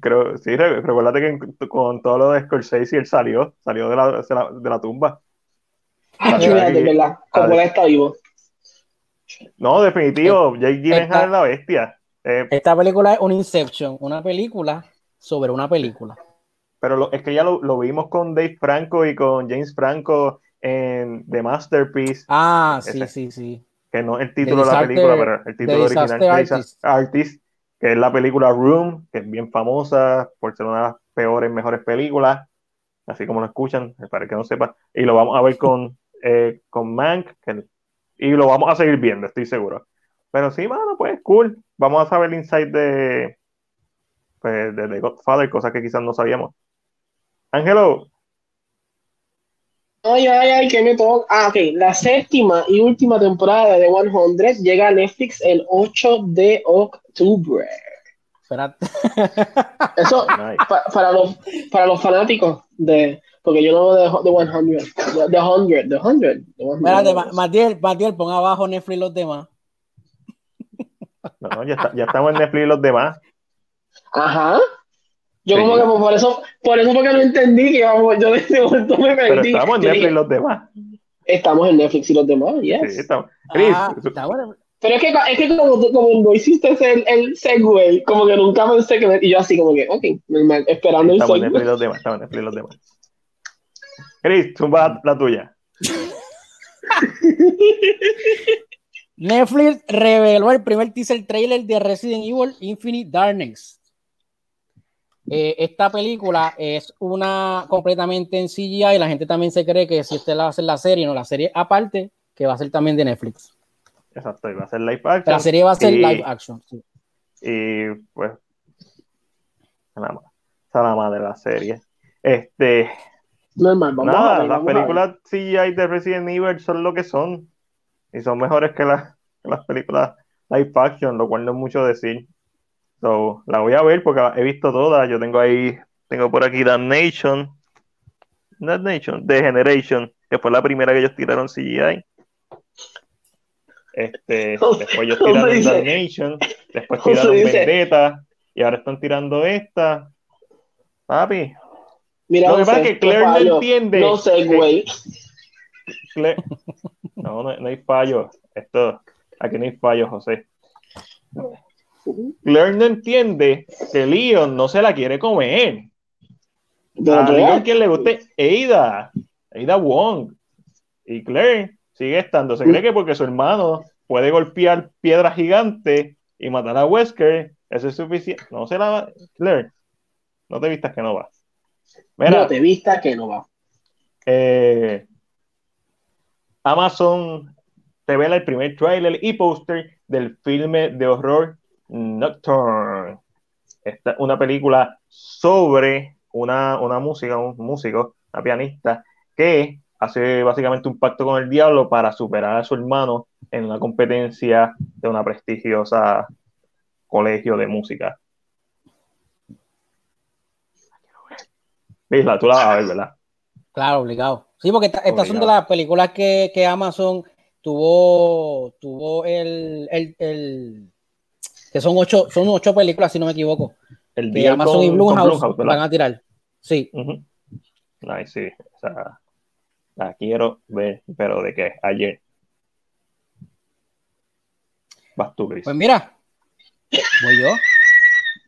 Creo, sí, re- recuérdate que con todo lo de Scorsese él salió, salió de la, de la, de la tumba. Ah, de verdad. Coppola está vivo. No, definitivo, Jake Gyllenhaal es la bestia. Eh, Esta película es un Inception, una película sobre una película. pero lo- es que ya lo, lo vimos con Dave Franco y con James Franco en The Masterpiece, Ah, sí, Ese. sí, sí. que no es el título de la película, pero el título The original Artist. Artist, que es la película Room, que es bien famosa por ser una de las peores, mejores películas, así como lo escuchan, para que no sepa. Y lo vamos a ver con, eh, con Mank, que- y lo vamos a seguir viendo, estoy seguro. Pero sí, mano, pues cool. Vamos a saber el insight de, pues, de The Godfather, cosas que quizás no sabíamos. Ángelo, Ay, ay, ay, que me toca. Ah, ok. La séptima y última temporada de 100 llega a Netflix el 8 de octubre. Espérate. Eso, nice. pa- para, los, para los fanáticos de. Porque yo no veo de, de 100. De, de 100. De 100. de 100. Espérate, Ma- Matiel, Matiel, pon abajo Netflix los demás. No, no, ya, está- ya estamos en Netflix y los demás. Ajá. Yo Sí. como que por eso, por eso porque no entendí que vamos, yo de ese momento me Pero perdí. estamos en Netflix y dije, los demás. estamos en Netflix y los demás, yes. Sí, estamos. Chris, Ah, está bueno. Pero es que, es que como, tú- como no hiciste ese- el, segue, como que nunca pensé que... Y yo así como que, ok, normal, esperando el estamos en Netflix y segue. los demás. Estamos en Netflix y los demás. Chris, zumba la, la tuya. Netflix reveló el primer teaser trailer de Resident Evil Infinite Darkness. Eh, esta película es una completamente en CGI y la gente también se cree que si esta la va a hacer la serie, no, la serie aparte, que va a ser también de Netflix. Exacto, y va a ser live action. La serie va a ser y, live action. sí. Y pues, nada más. Esa es la madre de la serie. Este, Normal, vamos a nada, ver, las vamos a ver. películas CGI de Resident Evil son lo que son. Y son mejores que, las- que las películas live action, lo cual no es mucho decir. So, la voy a ver porque he visto todas. Yo tengo ahí, tengo por aquí Damnation. Damnation, The Generation, que fue la primera que ellos tiraron CGI. Este, después ellos ¿Cómo tiraron dice? Damnation, después ¿Cómo tiraron? Vendetta, y ahora están tirando esta. Papi, Mira, lo que pasa es que Claire no entiende. No sé, güey. No, no, no hay fallo. Esto, aquí no hay fallo, José. Claire no entiende que Leon no se la quiere comer. A Leon quien le guste Ada, Ada Wong. Y Claire sigue estando. Se cree que porque su hermano puede golpear piedra gigante y matar a Wesker, eso es suficiente. No se la va. Claire, no te vistas que no va. Mira, no te vista que no va. eh, Amazon revela el primer tráiler y póster del filme de horror Nocturne. Esta es una película sobre una, una música, un músico, una pianista, que hace básicamente un pacto con el diablo para superar a su hermano en una competencia de una prestigiosa colegio de música. Isla, tú la vas a ver, ¿verdad? Claro, obligado. Sí, porque esta- estas son de las películas que, que Amazon tuvo, tuvo el, el, el- que son ocho, son ocho películas, si no me equivoco. El día Amazon con- y Blumhouse van a tirar. Sí. Ay, sí, o sea, la quiero ver, pero de qué, ayer. Vas tú, Chris. Pues mira, voy yo.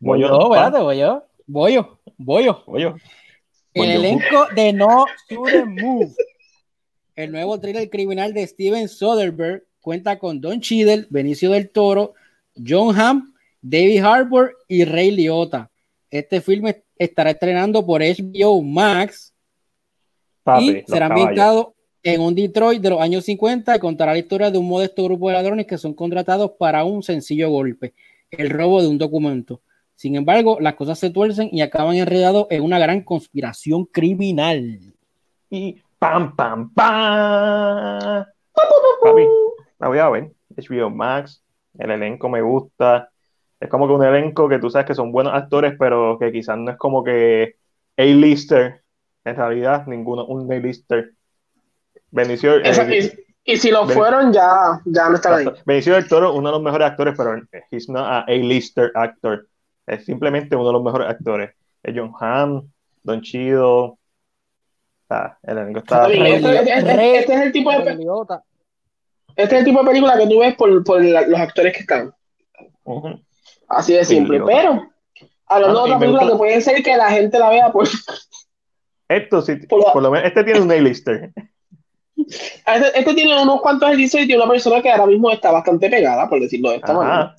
Voy yo, pa. espérate, voy yo. Voy yo, voy yo. Voy yo. El elenco de No Shouldn't Move. El nuevo thriller criminal de Steven Soderbergh cuenta con Don Cheadle, Benicio del Toro, John Hamm, David Harbour y Ray Liotta. Este filme estará estrenando por HBO Max Papi, y será ambientado en un Detroit de los años 50 y contará la historia de un modesto grupo de ladrones que son contratados para un sencillo golpe, el robo de un documento. Sin embargo, las cosas se tuercen y acaban enredados en una gran conspiración criminal. Y pam, pam, pam. Papi, la voy a ver. HBO Max, el elenco me gusta. Es como que un elenco que tú sabes que son buenos actores, pero que quizás no es como que A-lister. En realidad, ninguno un A-lister. Benicio, eh, y, y, si lo fueron, ya, ya no están ahí. Benicio del Toro, uno de los mejores actores, pero he's not a A-lister actor. Es simplemente uno de los mejores actores. Es John Hamm, Don Chido. Está, el elenco está. Este, este, este, es el tipo de. Este es el tipo de película que tú ves por, por los actores que están. Así de simple. Pero, hablando de otra película que puede ser que la gente la vea por. Esto sí, por, lo menos, este tiene un A-lister. Este, este, tiene unos cuantos A-lister y tiene una persona que ahora mismo está bastante pegada, por decirlo de esta manera.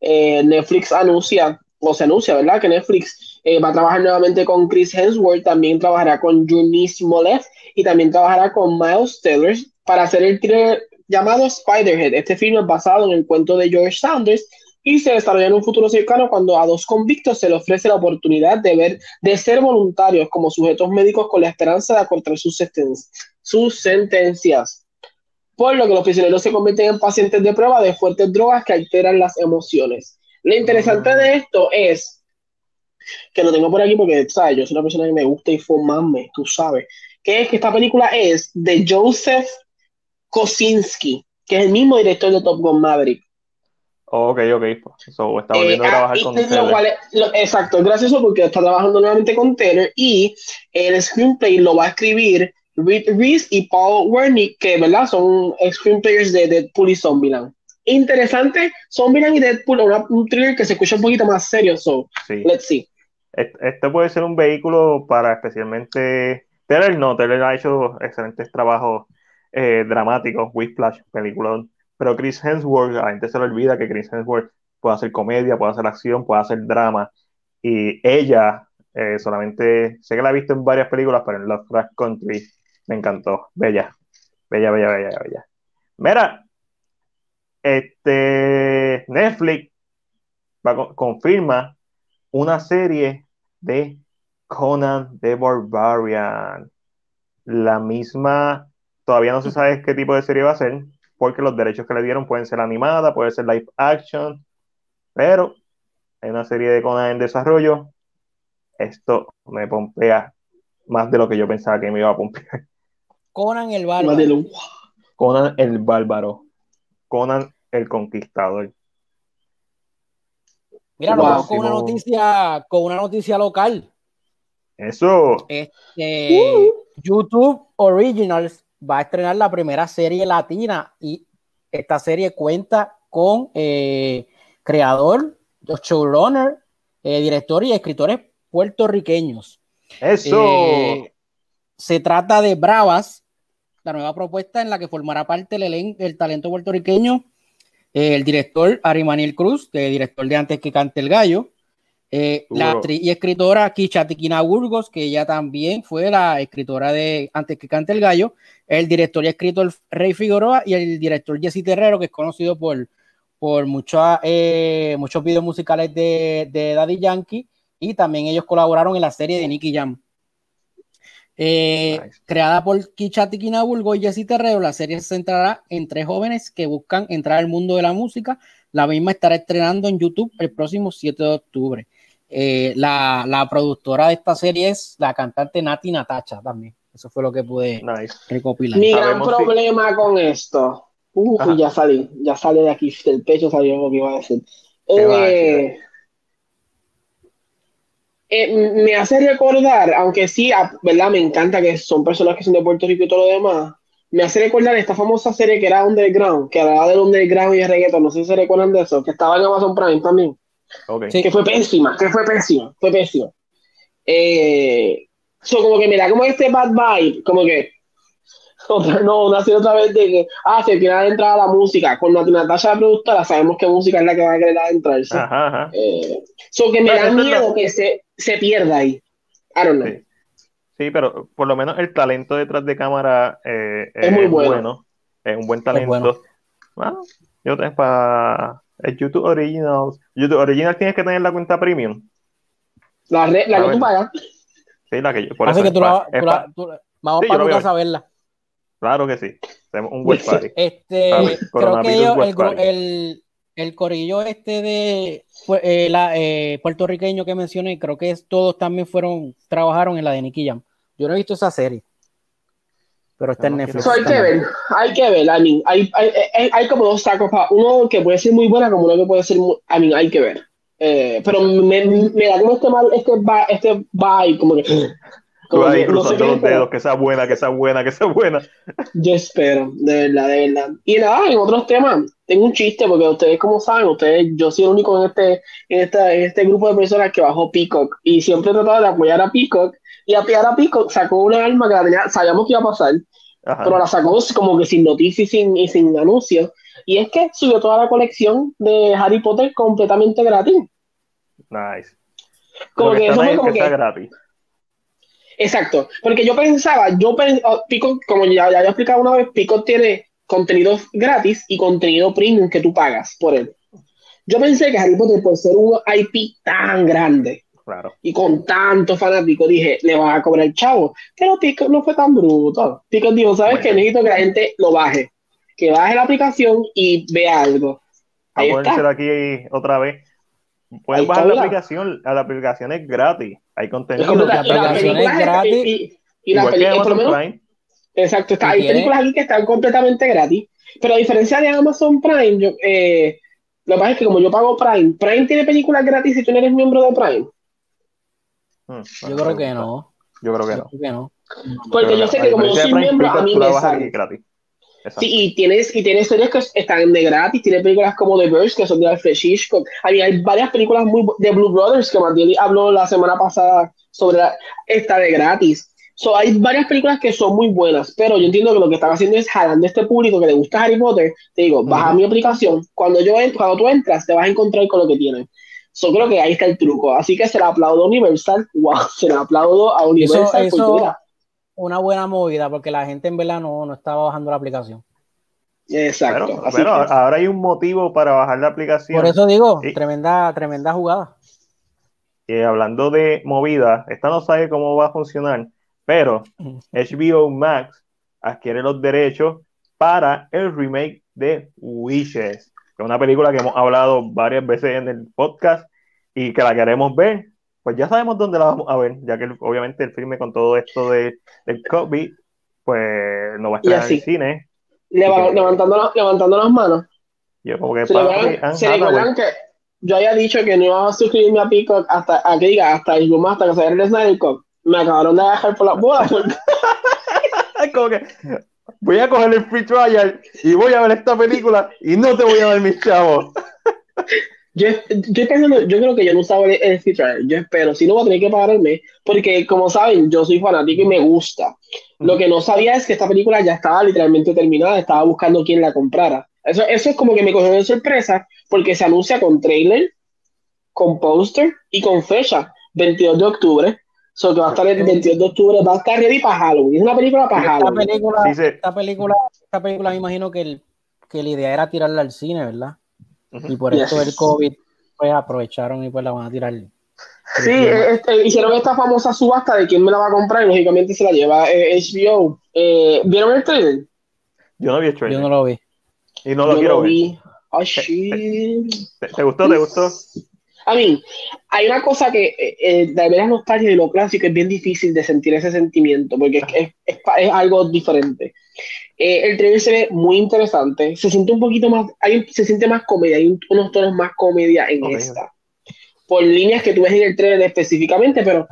Eh, Netflix anuncia, o se anuncia, ¿verdad? Que Netflix eh, va a trabajar nuevamente con Chris Hemsworth, también trabajará con Junice Smollett y también trabajará con Miles Taylor para hacer el thriller llamado Spiderhead. Este film es basado en el cuento de George Sanders y se desarrolla en un futuro cercano cuando a dos convictos se les ofrece la oportunidad de ver, de ser voluntarios como sujetos médicos con la esperanza de acortar sus, sus sentencias. Por lo que los prisioneros se convierten en pacientes de prueba de fuertes drogas que alteran las emociones. Lo interesante de esto es que lo tengo por aquí porque, ¿sabes? Yo soy una persona que me gusta informarme, tú sabes, que es que esta película es de Joseph Kosinski, que es el mismo director de Top Gun Maverick. Oh, ok, ok. So, está volviendo a eh, trabajar ah, con Taylor. exacto, es gracioso porque está trabajando nuevamente con Taylor y el screenplay lo va a escribir Reed Reese y Paul Wernick, que ¿verdad? son screenplayers de Deadpool y Zombieland. Interesante, Zombieland y Deadpool, un thriller que se escucha un poquito más serio, so let's see. Este puede ser un vehículo para especialmente Taylor no, Taylor ha hecho excelentes trabajos eh, dramáticos, Whiplash, película, pero Chris Hemsworth, la gente se le olvida que Chris Hemsworth puede hacer comedia, puede hacer acción, puede hacer drama, y ella eh, solamente, sé que la he visto en varias películas, pero en Lovecraft Country me encantó, bella, bella, bella, bella, bella. Mira, este Netflix confirma una serie de Conan the Barbarian. La misma Todavía no se sabe qué tipo de serie va a ser, porque los derechos que le dieron pueden ser animada, puede ser live action, pero hay una serie de Conan en desarrollo. Esto me pompea más de lo que yo pensaba que me iba a pompear. Conan el bárbaro. Conan el bárbaro. Conan el conquistador. Mira, vamos con una noticia, con una noticia local. Eso. Este, uh. YouTube Originals va a estrenar la primera serie latina y esta serie cuenta con eh, creador, showrunner, eh, director y escritores puertorriqueños. Eso. Eh, se trata de Bravas, la nueva propuesta en la que formará parte el, el talento puertorriqueño, el director Arimaniel Cruz, que director de Antes que cante el gallo, eh, la actriz y escritora Kichatikina Burgos, que ella también fue la escritora de Antes que cante el gallo, el director y escritor Rey Figueroa y el director Jesse Terrero, que es conocido por, por eh, muchos videos musicales de, Daddy Yankee, y también ellos colaboraron en la serie de Nicky Jam. Eh, creada por Kichatikina Burgos y Jesse Terrero, la serie se centrará en tres jóvenes que buscan entrar al mundo de la música. La misma estará estrenando en YouTube el próximo 7 de octubre. Eh, la, productora de esta serie es la cantante Nati Natacha también. Eso fue lo que pude recopilar. Mi gran problema con esto. Uh, ya salí, ya sale de aquí del pecho, salió lo que iba a decir. Eh, eh, me hace recordar, aunque sí, ¿verdad? Me encanta que son personas que son de Puerto Rico y todo lo demás. Me hace recordar esta famosa serie que era Underground, que hablaba del Underground y el reggaeton. No sé si se recuerdan de eso, que estaba en Amazon Prime también. Que fue pésima, que fue pésima, fue pésima. Eh, como que mira, como este bad vibe, como que otra, no, nació otra vez de que, ah, se quiere adentrar a la música. Con Natasha la productora, sabemos qué música es la que va a querer adentrarse. Ajá, ajá. Eh, que me da miedo que se, se, pierda ahí. I don't know. Sí. pero por lo menos el talento detrás de cámara eh, es, muy bueno. Es un buen talento. Bueno. Ah, yo tengo para YouTube Original. YouTube Original tienes que tener la cuenta premium. La, la que tú pagas. Sí, la que yo. Por Así que tú la, vamos para tu casa a verla. Claro que sí. Tenemos un web party. Este, creo que ellos, el, el, el corillo este de eh, la, eh, puertorriqueño que mencioné, creo que todos también fueron, trabajaron en la de Nicky Jam. Yo no he visto esa serie. Pero está en Netflix. hay que ver, hay que ver, I mean, hay, hay, hay, como dos sacos, uno que puede ser muy buena, como uno que puede ser, muy, I mean, hay que ver. Eh, pero me, me, da como este mal, este va, este vibe, como que Tú ahí cruzando los dedos, que sea buena, que sea buena, que sea buena. Yo espero, de verdad, de verdad. Y nada, en otros temas, tengo un chiste, porque ustedes, como saben, ustedes, yo soy el único en este, en esta, en este grupo de personas que bajó Peacock. Y siempre he tratado de apoyar a Peacock. Y a Peacock sacó una arma que la tenía, sabíamos que iba a pasar, pero la sacó como que sin noticias y sin, y sin anuncio. Y es que subió toda la colección de Harry Potter completamente gratis. Nice. Como que, eso fue como que, gratis. Exacto, porque yo pensaba, yo oh, Pico, como ya, ya he explicado una vez, Pico tiene contenido gratis y contenido premium que tú pagas por él. Yo pensé que Harry Potter, por ser un IP tan grande claro. y con tantos fanáticos, dije, le vas a cobrar el chavo. Pero Pico no fue tan bruto. Pico dijo, ¿sabes qué? Necesito que la gente lo baje, que baje la aplicación y vea algo. Ahí a está. aquí otra vez. Pueden bajar la aplicación, la aplicación es gratis. Hay contenido. La, aplicación es gratis. Y, la película, Exacto, está, hay películas aquí que están completamente gratis. Pero a diferencia de Amazon Prime, yo, eh, lo que pasa es que como yo pago Prime, Prime tiene películas gratis si tú no eres miembro de Prime. Hmm, yo creo que no. Yo creo que no. Creo que no. Porque yo sé que como yo soy miembro, a mí me sale. Gratis. Sí, y tienes, y tienes series que están de gratis, tienes películas como The Verse, que son de Alfred Hitchcock. Hay, hay varias películas muy de Blue Brothers, que Martín habló la semana pasada sobre esta de gratis. So, hay varias películas que son muy buenas, pero yo entiendo que lo que están haciendo es jalando a este público que le gusta Harry Potter. Te digo, baja mi aplicación. Cuando, yo, cuando tú entras, te vas a encontrar con lo que tienen. Yo creo que ahí está el truco. Así que se lo aplaudo a Universal. Wow, se lo aplaudo a Universal. Eso, una buena movida porque la gente en verdad no, no estaba bajando la aplicación. Exacto. Pero, ahora hay un motivo para bajar la aplicación. Por eso digo, tremenda, tremenda jugada. Hablando de movida, esta no sabe cómo va a funcionar, pero HBO Max adquiere los derechos para el remake de Wishes, es una película que hemos hablado varias veces en el podcast y que la queremos ver pues ya sabemos dónde la vamos a ver, ya que obviamente el filme con todo esto de, del COVID, pues no va a estar en el cine. levantando, levantando las manos. Yo como que se, recuerdan, que yo había dicho que no iba a suscribirme a Peacock hasta a que diga hasta el hasta que se el Snyder. Me acabaron de dejar por la boda. como que voy a coger el free trial y voy a ver esta película y no te voy a ver mis chavos. Yo, yo, yo creo que yo no usaba el, el Yo espero, si no voy a tener que pagarme, porque como saben, yo soy fanático y me gusta. Lo que no sabía es que esta película ya estaba literalmente terminada, estaba buscando quién la comprara. Eso, eso es como que me cogió de sorpresa, porque se anuncia con trailer, con póster y con fecha, 22 de octubre. So que va a estar el 22 de octubre, va a estar ready para Halloween. Es una película para Halloween. Esta película, esta película, esta película me imagino que, el, que la idea era tirarla al cine, ¿verdad? Y por eso el COVID, pues aprovecharon y pues la van a tirar. Sí, este, hicieron esta famosa subasta de quién me la va a comprar y lógicamente se la lleva HBO. Eh, ¿Vieron el trailer? Yo no vi el trailer. Yo no lo vi. Y no lo quiero ver. Oh, shit. ¿Te, gustó? ¿Te gustó? A mí, hay una cosa que eh, eh, de veras nostalgia y lo clásico es bien difícil de sentir ese sentimiento porque es, es, es algo diferente. Eh, el trailer se ve muy interesante. Se siente un poquito más, hay, se siente más comedia, hay unos tonos más comedia en esta. Por líneas que tú ves en el trailer específicamente, pero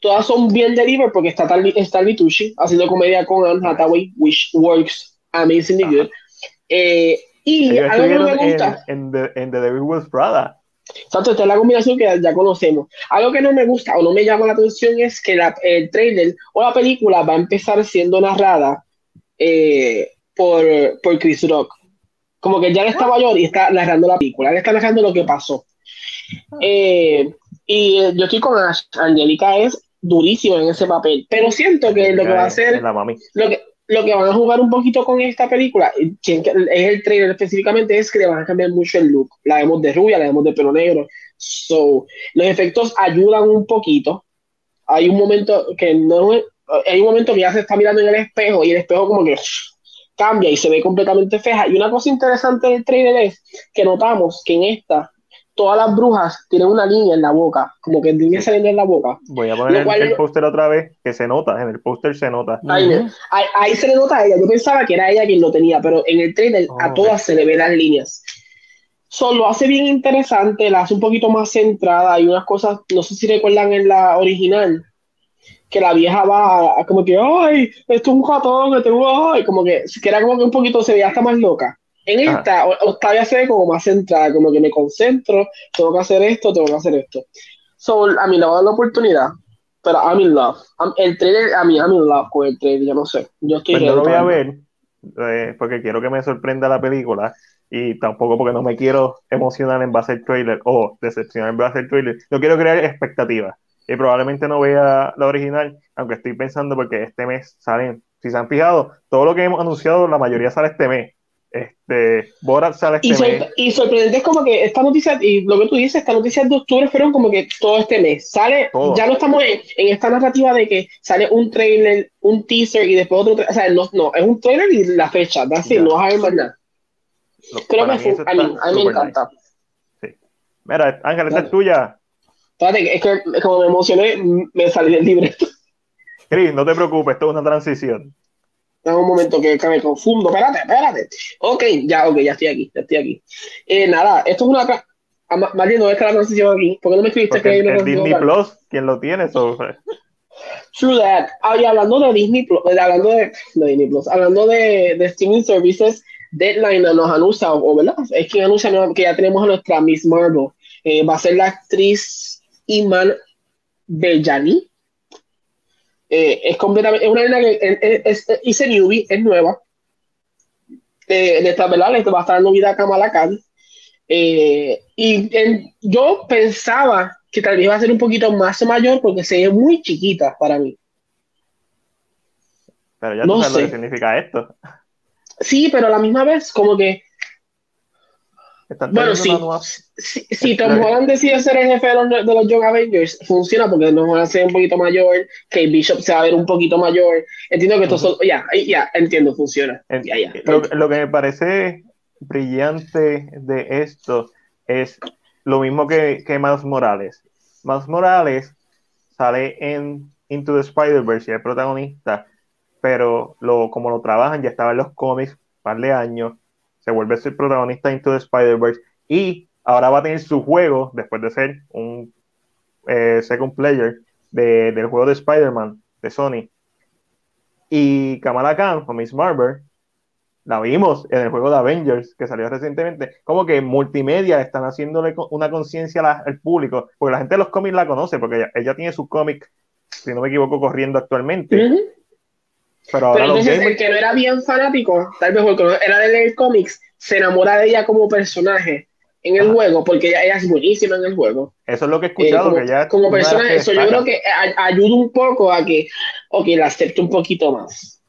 todas son bien deliver porque está Stanley Tucci haciendo comedia con Anne Hathaway, which works amazingly good. Eh, y algo que me gusta. En, The, en The Devil Wears Prada. Exacto, esta es la combinación que ya conocemos. Algo que no me gusta o no me llama la atención es que el trailer o la película va a empezar siendo narrada eh, por, por Chris Rock. Como que ya él está mayor y está narrando la película, él está narrando lo que pasó. Eh, y yo estoy con Angélica es durísima en ese papel, pero siento que lo que va a hacer, lo que, lo que van a jugar un poquito con esta película, es el trailer específicamente, es que le van a cambiar mucho el look. La vemos de rubia, la vemos de pelo negro. So, los efectos ayudan un poquito. Hay un momento que no hay un momento que ya se está mirando en el espejo y el espejo como que cambia y se ve completamente feja. Y una cosa interesante del trailer es que notamos que en esta todas las brujas tienen una línea en la boca, como que línea saliendo en la boca. Voy a poner el, póster otra vez, que se nota, en el póster se nota. Ahí, se le nota a ella, yo pensaba que era ella quien lo tenía, pero en el trailer a todas se le ven las líneas. Solo lo hace bien interesante, la hace un poquito más centrada, hay unas cosas, no sé si recuerdan en la original, que la vieja va como que, ay, esto es un ratón, que tengo, ay, como que, que era como que un poquito se veía hasta más loca. En esta, Octavia se ve como más centrada, como que me concentro, tengo que hacer esto, tengo que hacer esto. So, a mí le va a dar la oportunidad, pero I'm in love. el trailer, a mí, I'm in love con el trailer, yo no sé. Yo estoy pues lo voy a ver, eh, porque quiero que me sorprenda la película, y tampoco porque no me quiero emocionar en base al trailer, o decepcionar en base al trailer. No quiero crear expectativas, y probablemente no vea la original, aunque estoy pensando porque este mes salen, si se han fijado, todo lo que hemos anunciado, la mayoría sale este mes este, Borat sale este y, mes. y sorprendente es como que esta noticia, y lo que tú dices, esta noticia de octubre fueron como que todo este mes. Sale, ya no estamos en, esta narrativa de que sale un trailer, un teaser y después otro. O sea, no, no es un trailer y la fecha, así, no vas a ver más nada. Creo que fue, a mí, a mí me encanta. Sí. Mira, Ángel, esta es tuya. Espérate, es que como me emocioné, me salí del libreto. Cris, no te preocupes, esto es una transición. Dame un momento que, me confundo. Espérate, espérate. Ok, ya, ok, ya estoy aquí, ya estoy aquí. Eh, nada, esto es una. Ah, Martín, no es que la transición aquí. ¿Por qué no me escribiste que hay una Disney Plus, ¿quién lo tiene? So... True that. Ah, hablando de Disney Plus, hablando de, de, Disney Plus, hablando de, de streaming services, Deadline nos anuncia, o verdad, es quien anuncia que ya tenemos a nuestra Miss Marvel. Eh, va a ser la actriz Iman Bellani, eh, es completamente, es una nena que es, es, es, newbie, es nueva. Eh, de esta, ¿verdad? Le va a estar dando vida a Kamala Khan. Eh, y yo pensaba que tal vez iba a ser un poquito más mayor porque se ve muy chiquita para mí. Pero ya no tú sabes sé. lo que significa esto. Sí, pero a la misma vez, como que bueno, sí. Si, Tom Holland decide ser el jefe de los, de los Young Avengers, funciona porque Tom Holland se ve un poquito mayor, que Bishop se va a ver un poquito mayor. Entiendo que esto Ya, ya, entiendo, funciona. ya, ya. Lo, lo, que me parece brillante de esto es lo mismo que, que Miles Morales. Miles Morales sale en Into the Spider-Verse y es protagonista, pero lo, como lo trabajan, ya estaba en los cómics un par de años se vuelve a ser protagonista de Into the Spider-Verse y ahora va a tener su juego, después de ser un eh, second player de, del juego de Spider-Man de Sony. Y Kamala Khan, o Miss Marvel, la vimos en el juego de Avengers que salió recientemente. Como que multimedia están haciéndole una conciencia al público, porque la gente de los cómics la conoce, porque ella, tiene su cómic, si no me equivoco, corriendo actualmente. Pero, ahora entonces el que no era bien fanático, tal vez porque era de leer cómics, se enamora de ella como personaje en el juego, porque ella, es buenísima en el juego. Eso es lo que he escuchado, como, que ya como personaje, eso yo creo que ayuda un poco a que, o que la acepte un poquito más.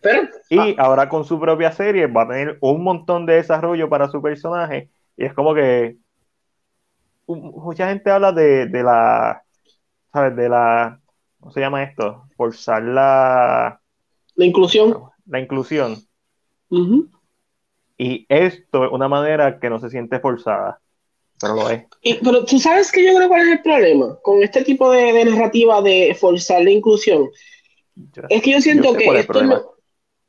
pero, y ah. ahora con su propia serie va a tener un montón de desarrollo para su personaje, y es como que mucha gente habla de, de la, ¿sabes? De la ¿cómo se llama esto? Forzar la... La inclusión. La inclusión. Y esto es una manera que no se siente forzada, pero lo es. pero tú sabes que yo creo cuál es el problema con este tipo de, narrativa de forzar la inclusión. es que yo siento que esto no,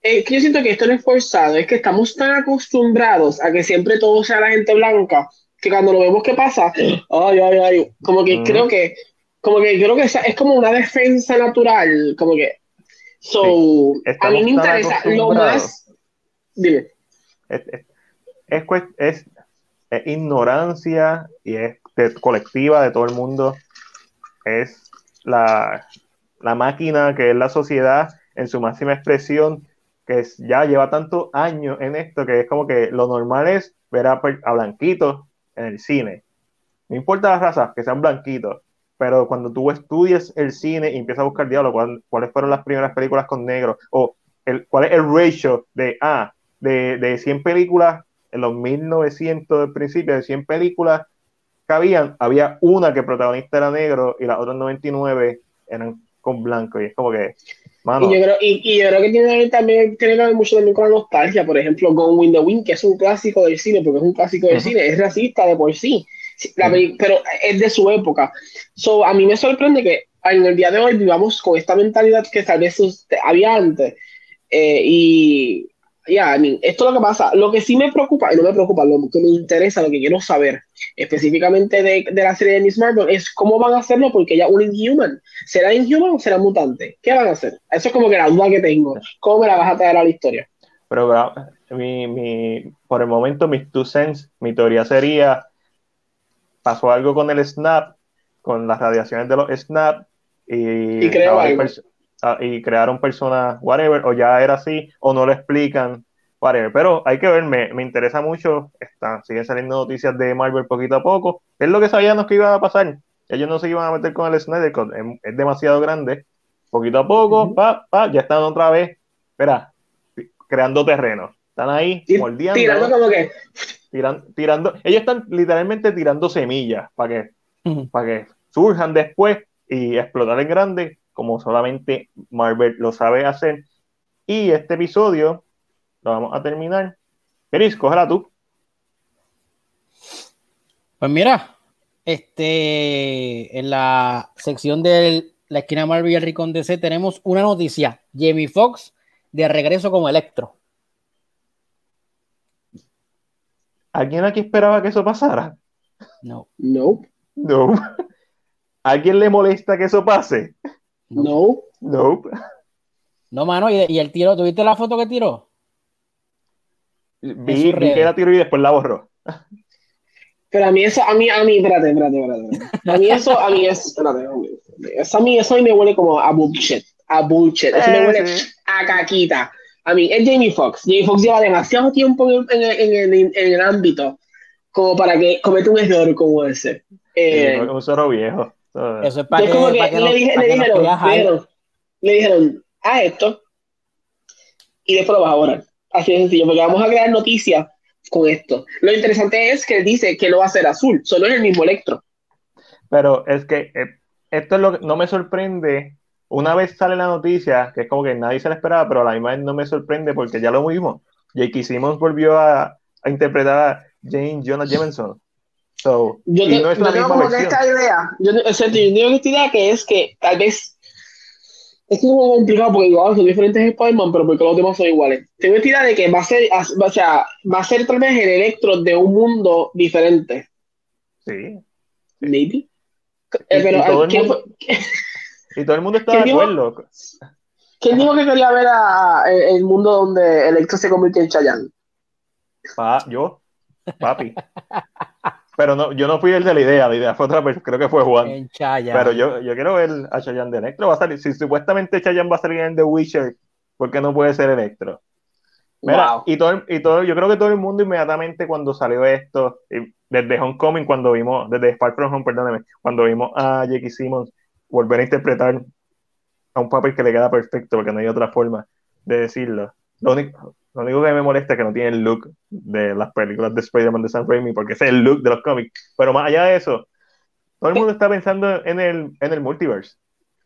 es que yo siento que esto no es forzado, es que estamos tan acostumbrados a que siempre todo sea la gente blanca, que cuando lo vemos que pasa, ay, ay, ay, como que creo que como que creo que es, como una defensa natural, como que. So, a mí me interesa lo más. Dime. Es, es, es, es ignorancia y es colectiva de todo el mundo. Es la, la, máquina que es la sociedad en su máxima expresión, que ya lleva tantos años en esto que es como que lo normal es ver a, a blanquitos en el cine. No importa las razas, que sean blanquitos pero cuando tú estudias el cine y empiezas a buscar diálogo, cuáles fueron las primeras películas con negro, o el, cuál es el ratio de, ah, de, de 100 películas en los 1900 del principio, de 100 películas que habían, había una que el protagonista era negro y las otras 99 eran con blanco, y es como que Y, yo creo, y, yo creo que tiene, también, tiene que ver mucho también con la nostalgia. Por ejemplo, Gone with the Wind, que es un clásico del cine, porque es un clásico del cine, es racista de por sí, pero es de su época. So, a mí me sorprende que en el día de hoy vivamos con esta mentalidad que tal vez había antes. Eh, y ya, esto es lo que pasa. Lo que sí me preocupa, y no me preocupa, lo que me interesa, lo que quiero saber específicamente de, de la serie de Miss Marvel es cómo van a hacerlo porque ya un Inhuman. ¿Será Inhuman o será mutante? ¿Qué van a hacer? Eso es como que la duda que tengo. ¿Cómo me la vas a traer a la historia? Pero mi, mi, por el momento, mis two cents, mi teoría sería: pasó algo con el Snap, con las radiaciones de los Snap, y, y creo algo y crearon personas, whatever, o ya era así, o no lo explican, whatever. Pero hay que ver, me, me interesa mucho, están, siguen saliendo noticias de Marvel poquito a poco. Es lo que sabíamos que iba a pasar. Ellos no se iban a meter con el Snyder Cut, es, demasiado grande. Poquito a poco, pa, pa, ya están otra vez, espera, creando terreno. Están ahí moldeando. Tirando como que. tirando. Ellos están literalmente tirando semillas para que, para que surjan después y explotar en grande como solamente Marvel lo sabe hacer. Y este episodio lo vamos a terminar. Peris, cógela tú. Pues mira, este, en la sección de la esquina Marvel y el Ricón DC tenemos una noticia. Jamie Foxx de regreso como Electro. ¿Alguien aquí esperaba que eso pasara? No. No. No. ¿A quién le molesta que eso pase? No. No. No, mano, ¿y, el tiro? ¿Tuviste la foto que tiró? Vi, que la tiró y después la borró. Pero a mí eso, a mí, a mí, espérate, espérate, espérate. A mí eso, a mí es, espérate, eso a mí, eso a mí me huele como a bullshit, a bullshit. Eso me eh, huele a caquita. A mí, es Jamie Foxx. Jamie Foxx lleva demasiado tiempo en el, en, en, en el ámbito como para que cometa un error como ese. Eh, un zorro viejo. Eso es para que, como que, le, dijeron, le, dijeron, a esto y después lo vas a borrar. Así de sencillo, porque vamos a crear noticias con esto. Lo interesante es que dice que no va a ser azul, solo es el mismo Electro. Pero es que eh, esto es lo que no me sorprende. Una vez sale la noticia, que es como que nadie se la esperaba, pero a la misma vez no me sorprende porque ya lo vimos. J.K. Simmons volvió a, a interpretar a Jane yo, no es la tengo como que esta idea, yo, o sea, yo tengo esta idea que es que tal vez es como complicado porque igual son diferentes Spider-Man, pero porque los demás son iguales. Tengo esta idea de que va a ser, o sea, va a ser tal vez el Electro de un mundo diferente. Sí. Maybe. Eh, pero, y, mundo, y, todo el mundo, está de acuerdo. ¿Quién dijo que quería ver a, el mundo donde Electro se convirtió en Chayanne? Pa, yo, papi. Pero no, yo no fui el de la idea, la idea fue otra persona, creo que fue Juan. Pero yo, yo quiero ver a Chayanne de Electro. Va a salir, si supuestamente Chayanne va a salir en The Witcher, ¿por qué no puede ser Electro? Mira, y, todo, y todo, yo creo que todo el mundo inmediatamente cuando salió esto, desde Homecoming, cuando vimos, desde Spark from Home, perdóneme, cuando vimos a Jackie Simmons volver a interpretar a un papel que le queda perfecto, porque no hay otra forma de decirlo. Lo único, lo único que me molesta es que no tiene el look de las películas de Spider-Man de Sam Raimi, porque ese es el look de los cómics. Pero más allá de eso, todo el mundo está pensando en el, en el multiverse.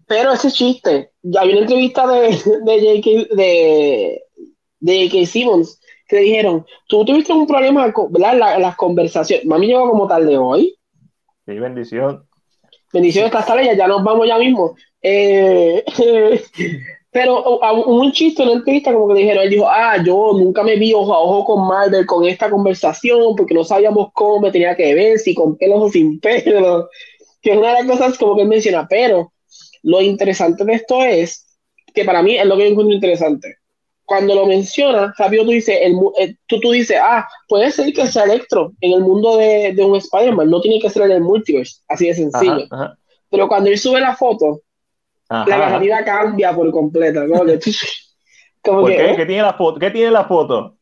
Pero ese chiste, ya había una entrevista de, de J.K. De, de Simmons que dijeron, tú tuviste un problema las conversaciones. Mami llegó como tarde hoy. Sí, bendición. Bendición, estás tarde, ya nos vamos ya mismo. Eh, Pero un chiste en la entrevista como que dijeron, él dijo, ah, yo nunca me vi ojo a ojo con Marvel con esta conversación porque no sabíamos cómo me tenía que ver, si con pelos o sin pelos, que es una de las cosas como que él menciona, pero lo interesante de esto es que para mí es lo que yo encuentro interesante. Cuando lo menciona, Fabio, tú dices, el, eh, tú, tú dices, ah, puede ser que sea Electro en el mundo de, de un Spider-Man, no tiene que ser en el multiverse, así de sencillo. Pero cuando él sube la foto, la narrativa cambia por completo. ¿Por qué? ¿Qué tiene la foto? ¿Qué tiene la foto?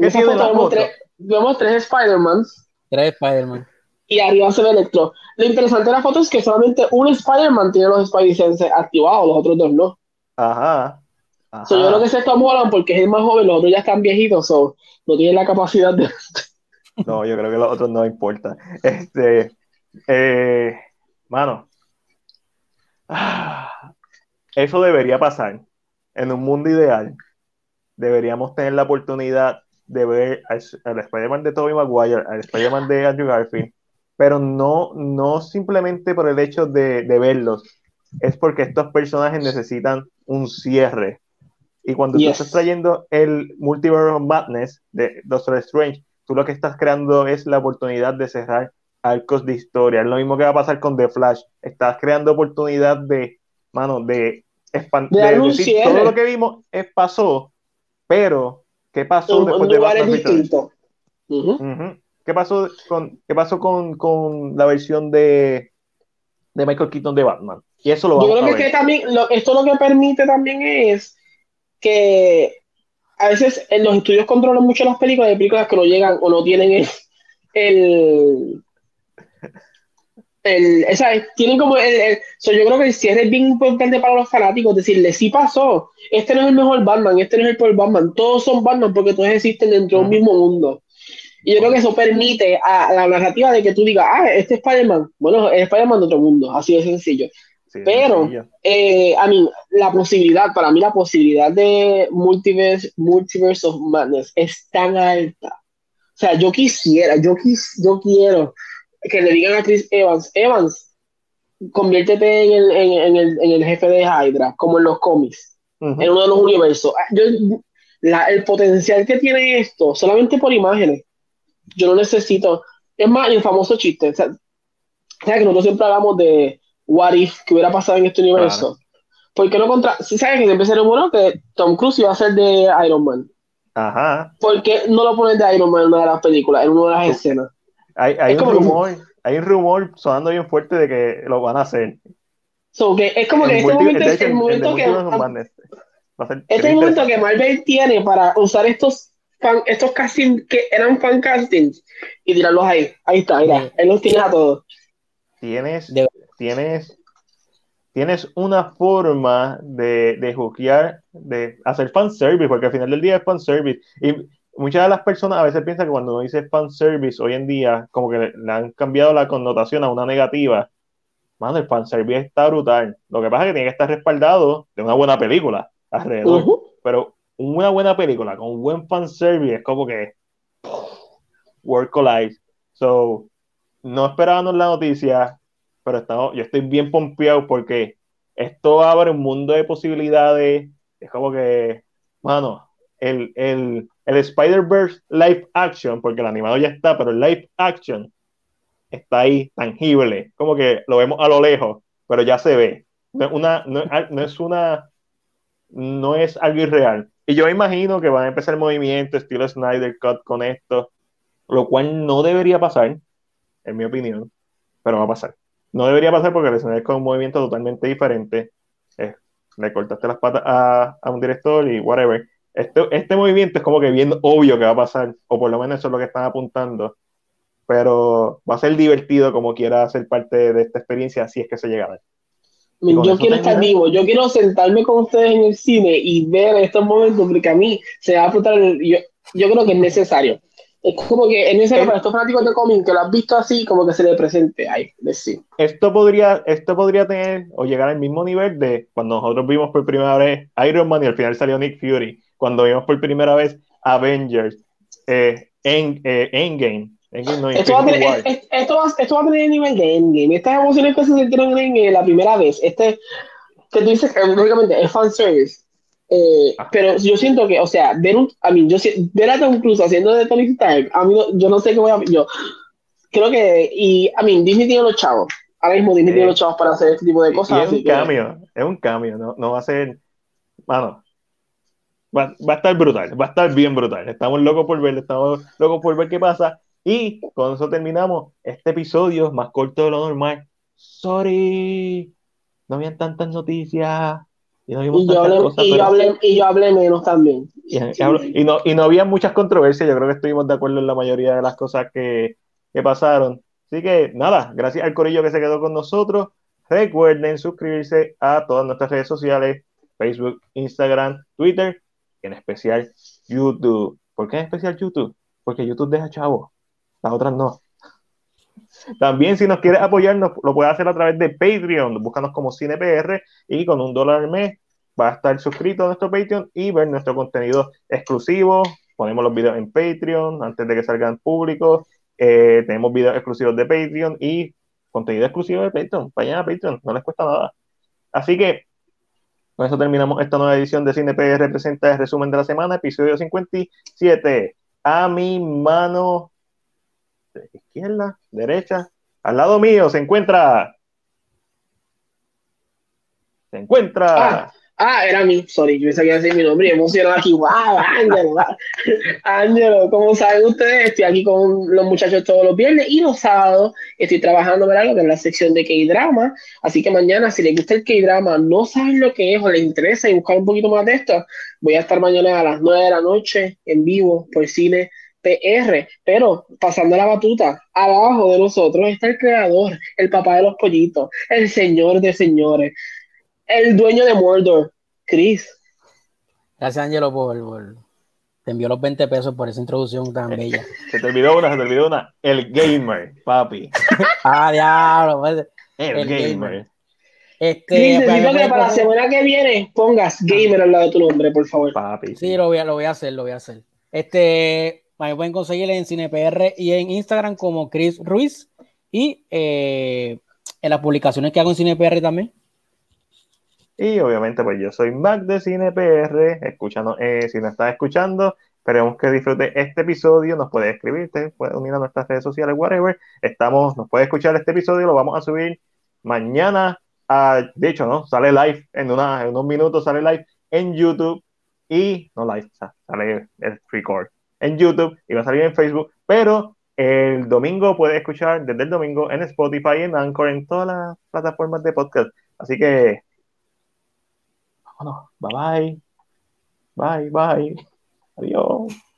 ¿Qué tiene la foto? Vemos tres, Spider-Man. Tres Spider-Man. Y arriba se ve Electro. Lo interesante de la foto es que solamente un Spider-Man tiene los Spidey activados, los otros dos no. Ajá. Yo creo que se tomaron porque es el más joven, los otros ya están viejitos, o no tienen la capacidad de. no, yo creo que los otros no importa. Este. Eh, mano, eso debería pasar. en un mundo ideal, deberíamos tener la oportunidad de ver al, Spider-Man de Tobey Maguire, al Spider-Man de Andrew Garfield, pero no, no simplemente por el hecho de, de verlos, es porque estos personajes necesitan un cierre. Y cuando tú estás trayendo el Multiverse of Madness de Doctor Strange, tú lo que estás creando es la oportunidad de cerrar arcos de historia. Es lo mismo que va a pasar con The Flash. Estás creando oportunidad de, mano, de expandir. todo lo que vimos es, pasó, pero ¿qué pasó después de Batman ¿Qué pasó con, qué pasó con, con la versión de, de Michael Keaton de Batman? Y eso lo Yo creo que, también, esto lo que permite también es que a veces en los estudios controlan mucho las películas, hay películas que no llegan o no tienen el, el, el esa, tienen como el, yo creo que el cierre es bien importante para los fanáticos, decirle, sí pasó, este no es el mejor Batman, este no es el peor Batman, todos son Batman porque todos existen dentro de un mismo mundo. Y yo creo que eso permite a la narrativa de que tú digas, ah, este es Spider-Man, bueno, es Spider-Man de otro mundo, así de sencillo. Pero, eh, a mí, la posibilidad, para mí la posibilidad de multiverse, multiverse of Madness es tan alta. O sea, yo quisiera, yo, quis, yo quiero que le digan a Chris Evans, Evans, conviértete en el, en, el, en el jefe de Hydra, como en los cómics, en uno de los universos. Ah, yo, la, el potencial que tiene esto, solamente por imágenes, yo no necesito. Es más, el famoso chiste, o sea, que nosotros siempre hablamos de what if que hubiera pasado en este universo. ¿Por qué no contra.? ¿Sabes que siempre se bueno que Tom Cruise iba a ser de Iron Man? Ajá. ¿Por qué no lo ponen de Iron Man en una de las películas, en una de las escenas? Hay, hay un rumor, hay un rumor sonando bien fuerte de que lo van a hacer. So, que es como que este momento es el momento que. Este es el momento que Marvel tiene para usar estos fan, estos castings que eran fan castings y tirarlos ahí. Ahí está, mira, él los tiene a todos. Tienes, tienes, tienes una forma de, de hookear, de hacer fanservice, porque al final del día es fanservice. Y muchas de las personas a veces piensan que cuando uno dice fanservice hoy en día, como que le, han cambiado la connotación a una negativa. Mano, el fanservice está brutal. Lo que pasa es que tiene que estar respaldado de una buena película alrededor. Pero una buena película con un buen fanservice es como que work collide. So, no esperábamos la noticia, pero estamos, yo estoy bien pompeado porque esto abre un mundo de posibilidades. Es como que, mano, el, el, el Spider-Verse live action, porque el animado ya está, pero el live action está ahí, tangible. Como que lo vemos a lo lejos, pero ya se ve. No es una, no, es una, no es algo irreal. Y yo imagino que van a empezar el movimiento estilo Snyder Cut con esto, lo cual no debería pasar, en mi opinión, pero va a pasar no debería pasar porque es con un movimiento totalmente diferente. le cortaste las patas a, un director y whatever. Este, este movimiento es como que bien obvio que va a pasar, o por lo menos eso es lo que están apuntando. Pero va a ser divertido como quiera ser parte de esta experiencia, si es que se llega a ver. Yo quiero estar vivo, yo quiero sentarme con ustedes en el cine y ver estos momentos, porque a mí se va a apuntar, yo, yo creo que es necesario es como que en ese para estos fanáticos de cómic que lo has visto así, como que se le presente ahí, decir. Esto podría, esto podría tener o llegar al mismo nivel de cuando nosotros vimos por primera vez Iron Man y al final salió Nick Fury, cuando vimos por primera vez Avengers, eh, en, eh, Endgame. esto, va a tener, esto, va, esto, va, a tener el nivel de Endgame. Estas emociones que se sintieron en eh, la primera vez, este, que tú dices lógicamente es fanservice eh, ah. pero yo siento que, o sea, ver, un, a mí, yo, ver a Tom Cruise haciendo de Tony Stark, a mí, yo no sé qué voy a. Yo creo que. Y a mí, Disney tiene los chavos. Ahora mismo Disney tiene los chavos para hacer este tipo de cosas. es un cambio, es un cambio, no, no va a ser. Mano, va, va, a estar brutal, va a estar bien brutal. Estamos locos por verlo, estamos locos por ver qué pasa. Y con eso terminamos este episodio más corto de lo normal. Sorry, no habían tantas noticias. Y, yo, hablé, menos también. Y, no, y no había muchas controversias, yo creo que estuvimos de acuerdo en la mayoría de las cosas que, que pasaron. Así que nada, gracias al corillo que se quedó con nosotros. Recuerden suscribirse a todas nuestras redes sociales, Facebook, Instagram, Twitter, y en especial YouTube. ¿Por qué en especial YouTube? Porque YouTube deja chavo, las otras no. También si nos quieres apoyarnos, lo puedes hacer a través de Patreon, búscanos como CinePR y con un dólar al mes va a estar suscrito a nuestro Patreon y ver nuestro contenido exclusivo. Ponemos los videos en Patreon antes de que salgan públicos. Eh, tenemos videos exclusivos de Patreon y contenido exclusivo de Patreon. Vayan a Patreon, no les cuesta nada. Así que con eso terminamos esta nueva edición de Cine PR Representa el resumen de la semana, episodio 57. A mi mano izquierda, derecha, al lado mío se encuentra. Se encuentra. Ah, ah era mí, sorry, yo pensé que iba a decir mi nombre y emocionado aquí. ¡Wow! Ángelo, Ángelo, como saben ustedes, estoy aquí con los muchachos todos los viernes y los sábados estoy trabajando, ¿verdad? Lo que es la sección de K-drama. Así que mañana, si les gusta el K-drama, no saben lo que es o les interesa y buscar un poquito más de esto, voy a estar mañana a las 9 de la noche en vivo por cine PR, pero pasando la batuta, abajo de nosotros está el creador, el papá de los pollitos, el señor de señores, el dueño de Mordor, Chris. Gracias, Angelo, por, por, Te envió los 20 pesos por esa introducción tan bella. Se te olvidó una, se te olvidó una. El gamer, papi. ah, diablo. Pues, el, gamer. Este, necesito que para la semana que viene pongas gamer al lado de tu nombre, por favor. Papi. Sí, lo voy a, lo voy a hacer, lo voy a hacer. Este, me pueden conseguir en CinePR y en Instagram como Chris Ruiz y eh, en las publicaciones que hago en CinePR también. Y obviamente, pues yo soy Mac de CinePR, escuchando, eh, si nos estás escuchando, esperemos que disfrute este episodio, nos puede escribir, te puede unir a nuestras redes sociales, whatever. Estamos, nos puede escuchar este episodio, lo vamos a subir mañana, de hecho, ¿no? Sale live en, una, en unos minutos, sale live en YouTube y, no live, sale el record en YouTube y va a salir en Facebook, pero el domingo puede escuchar desde el domingo en Spotify, en Anchor, en todas las plataformas de podcast. Así que, vámonos, bye bye, bye bye, adiós.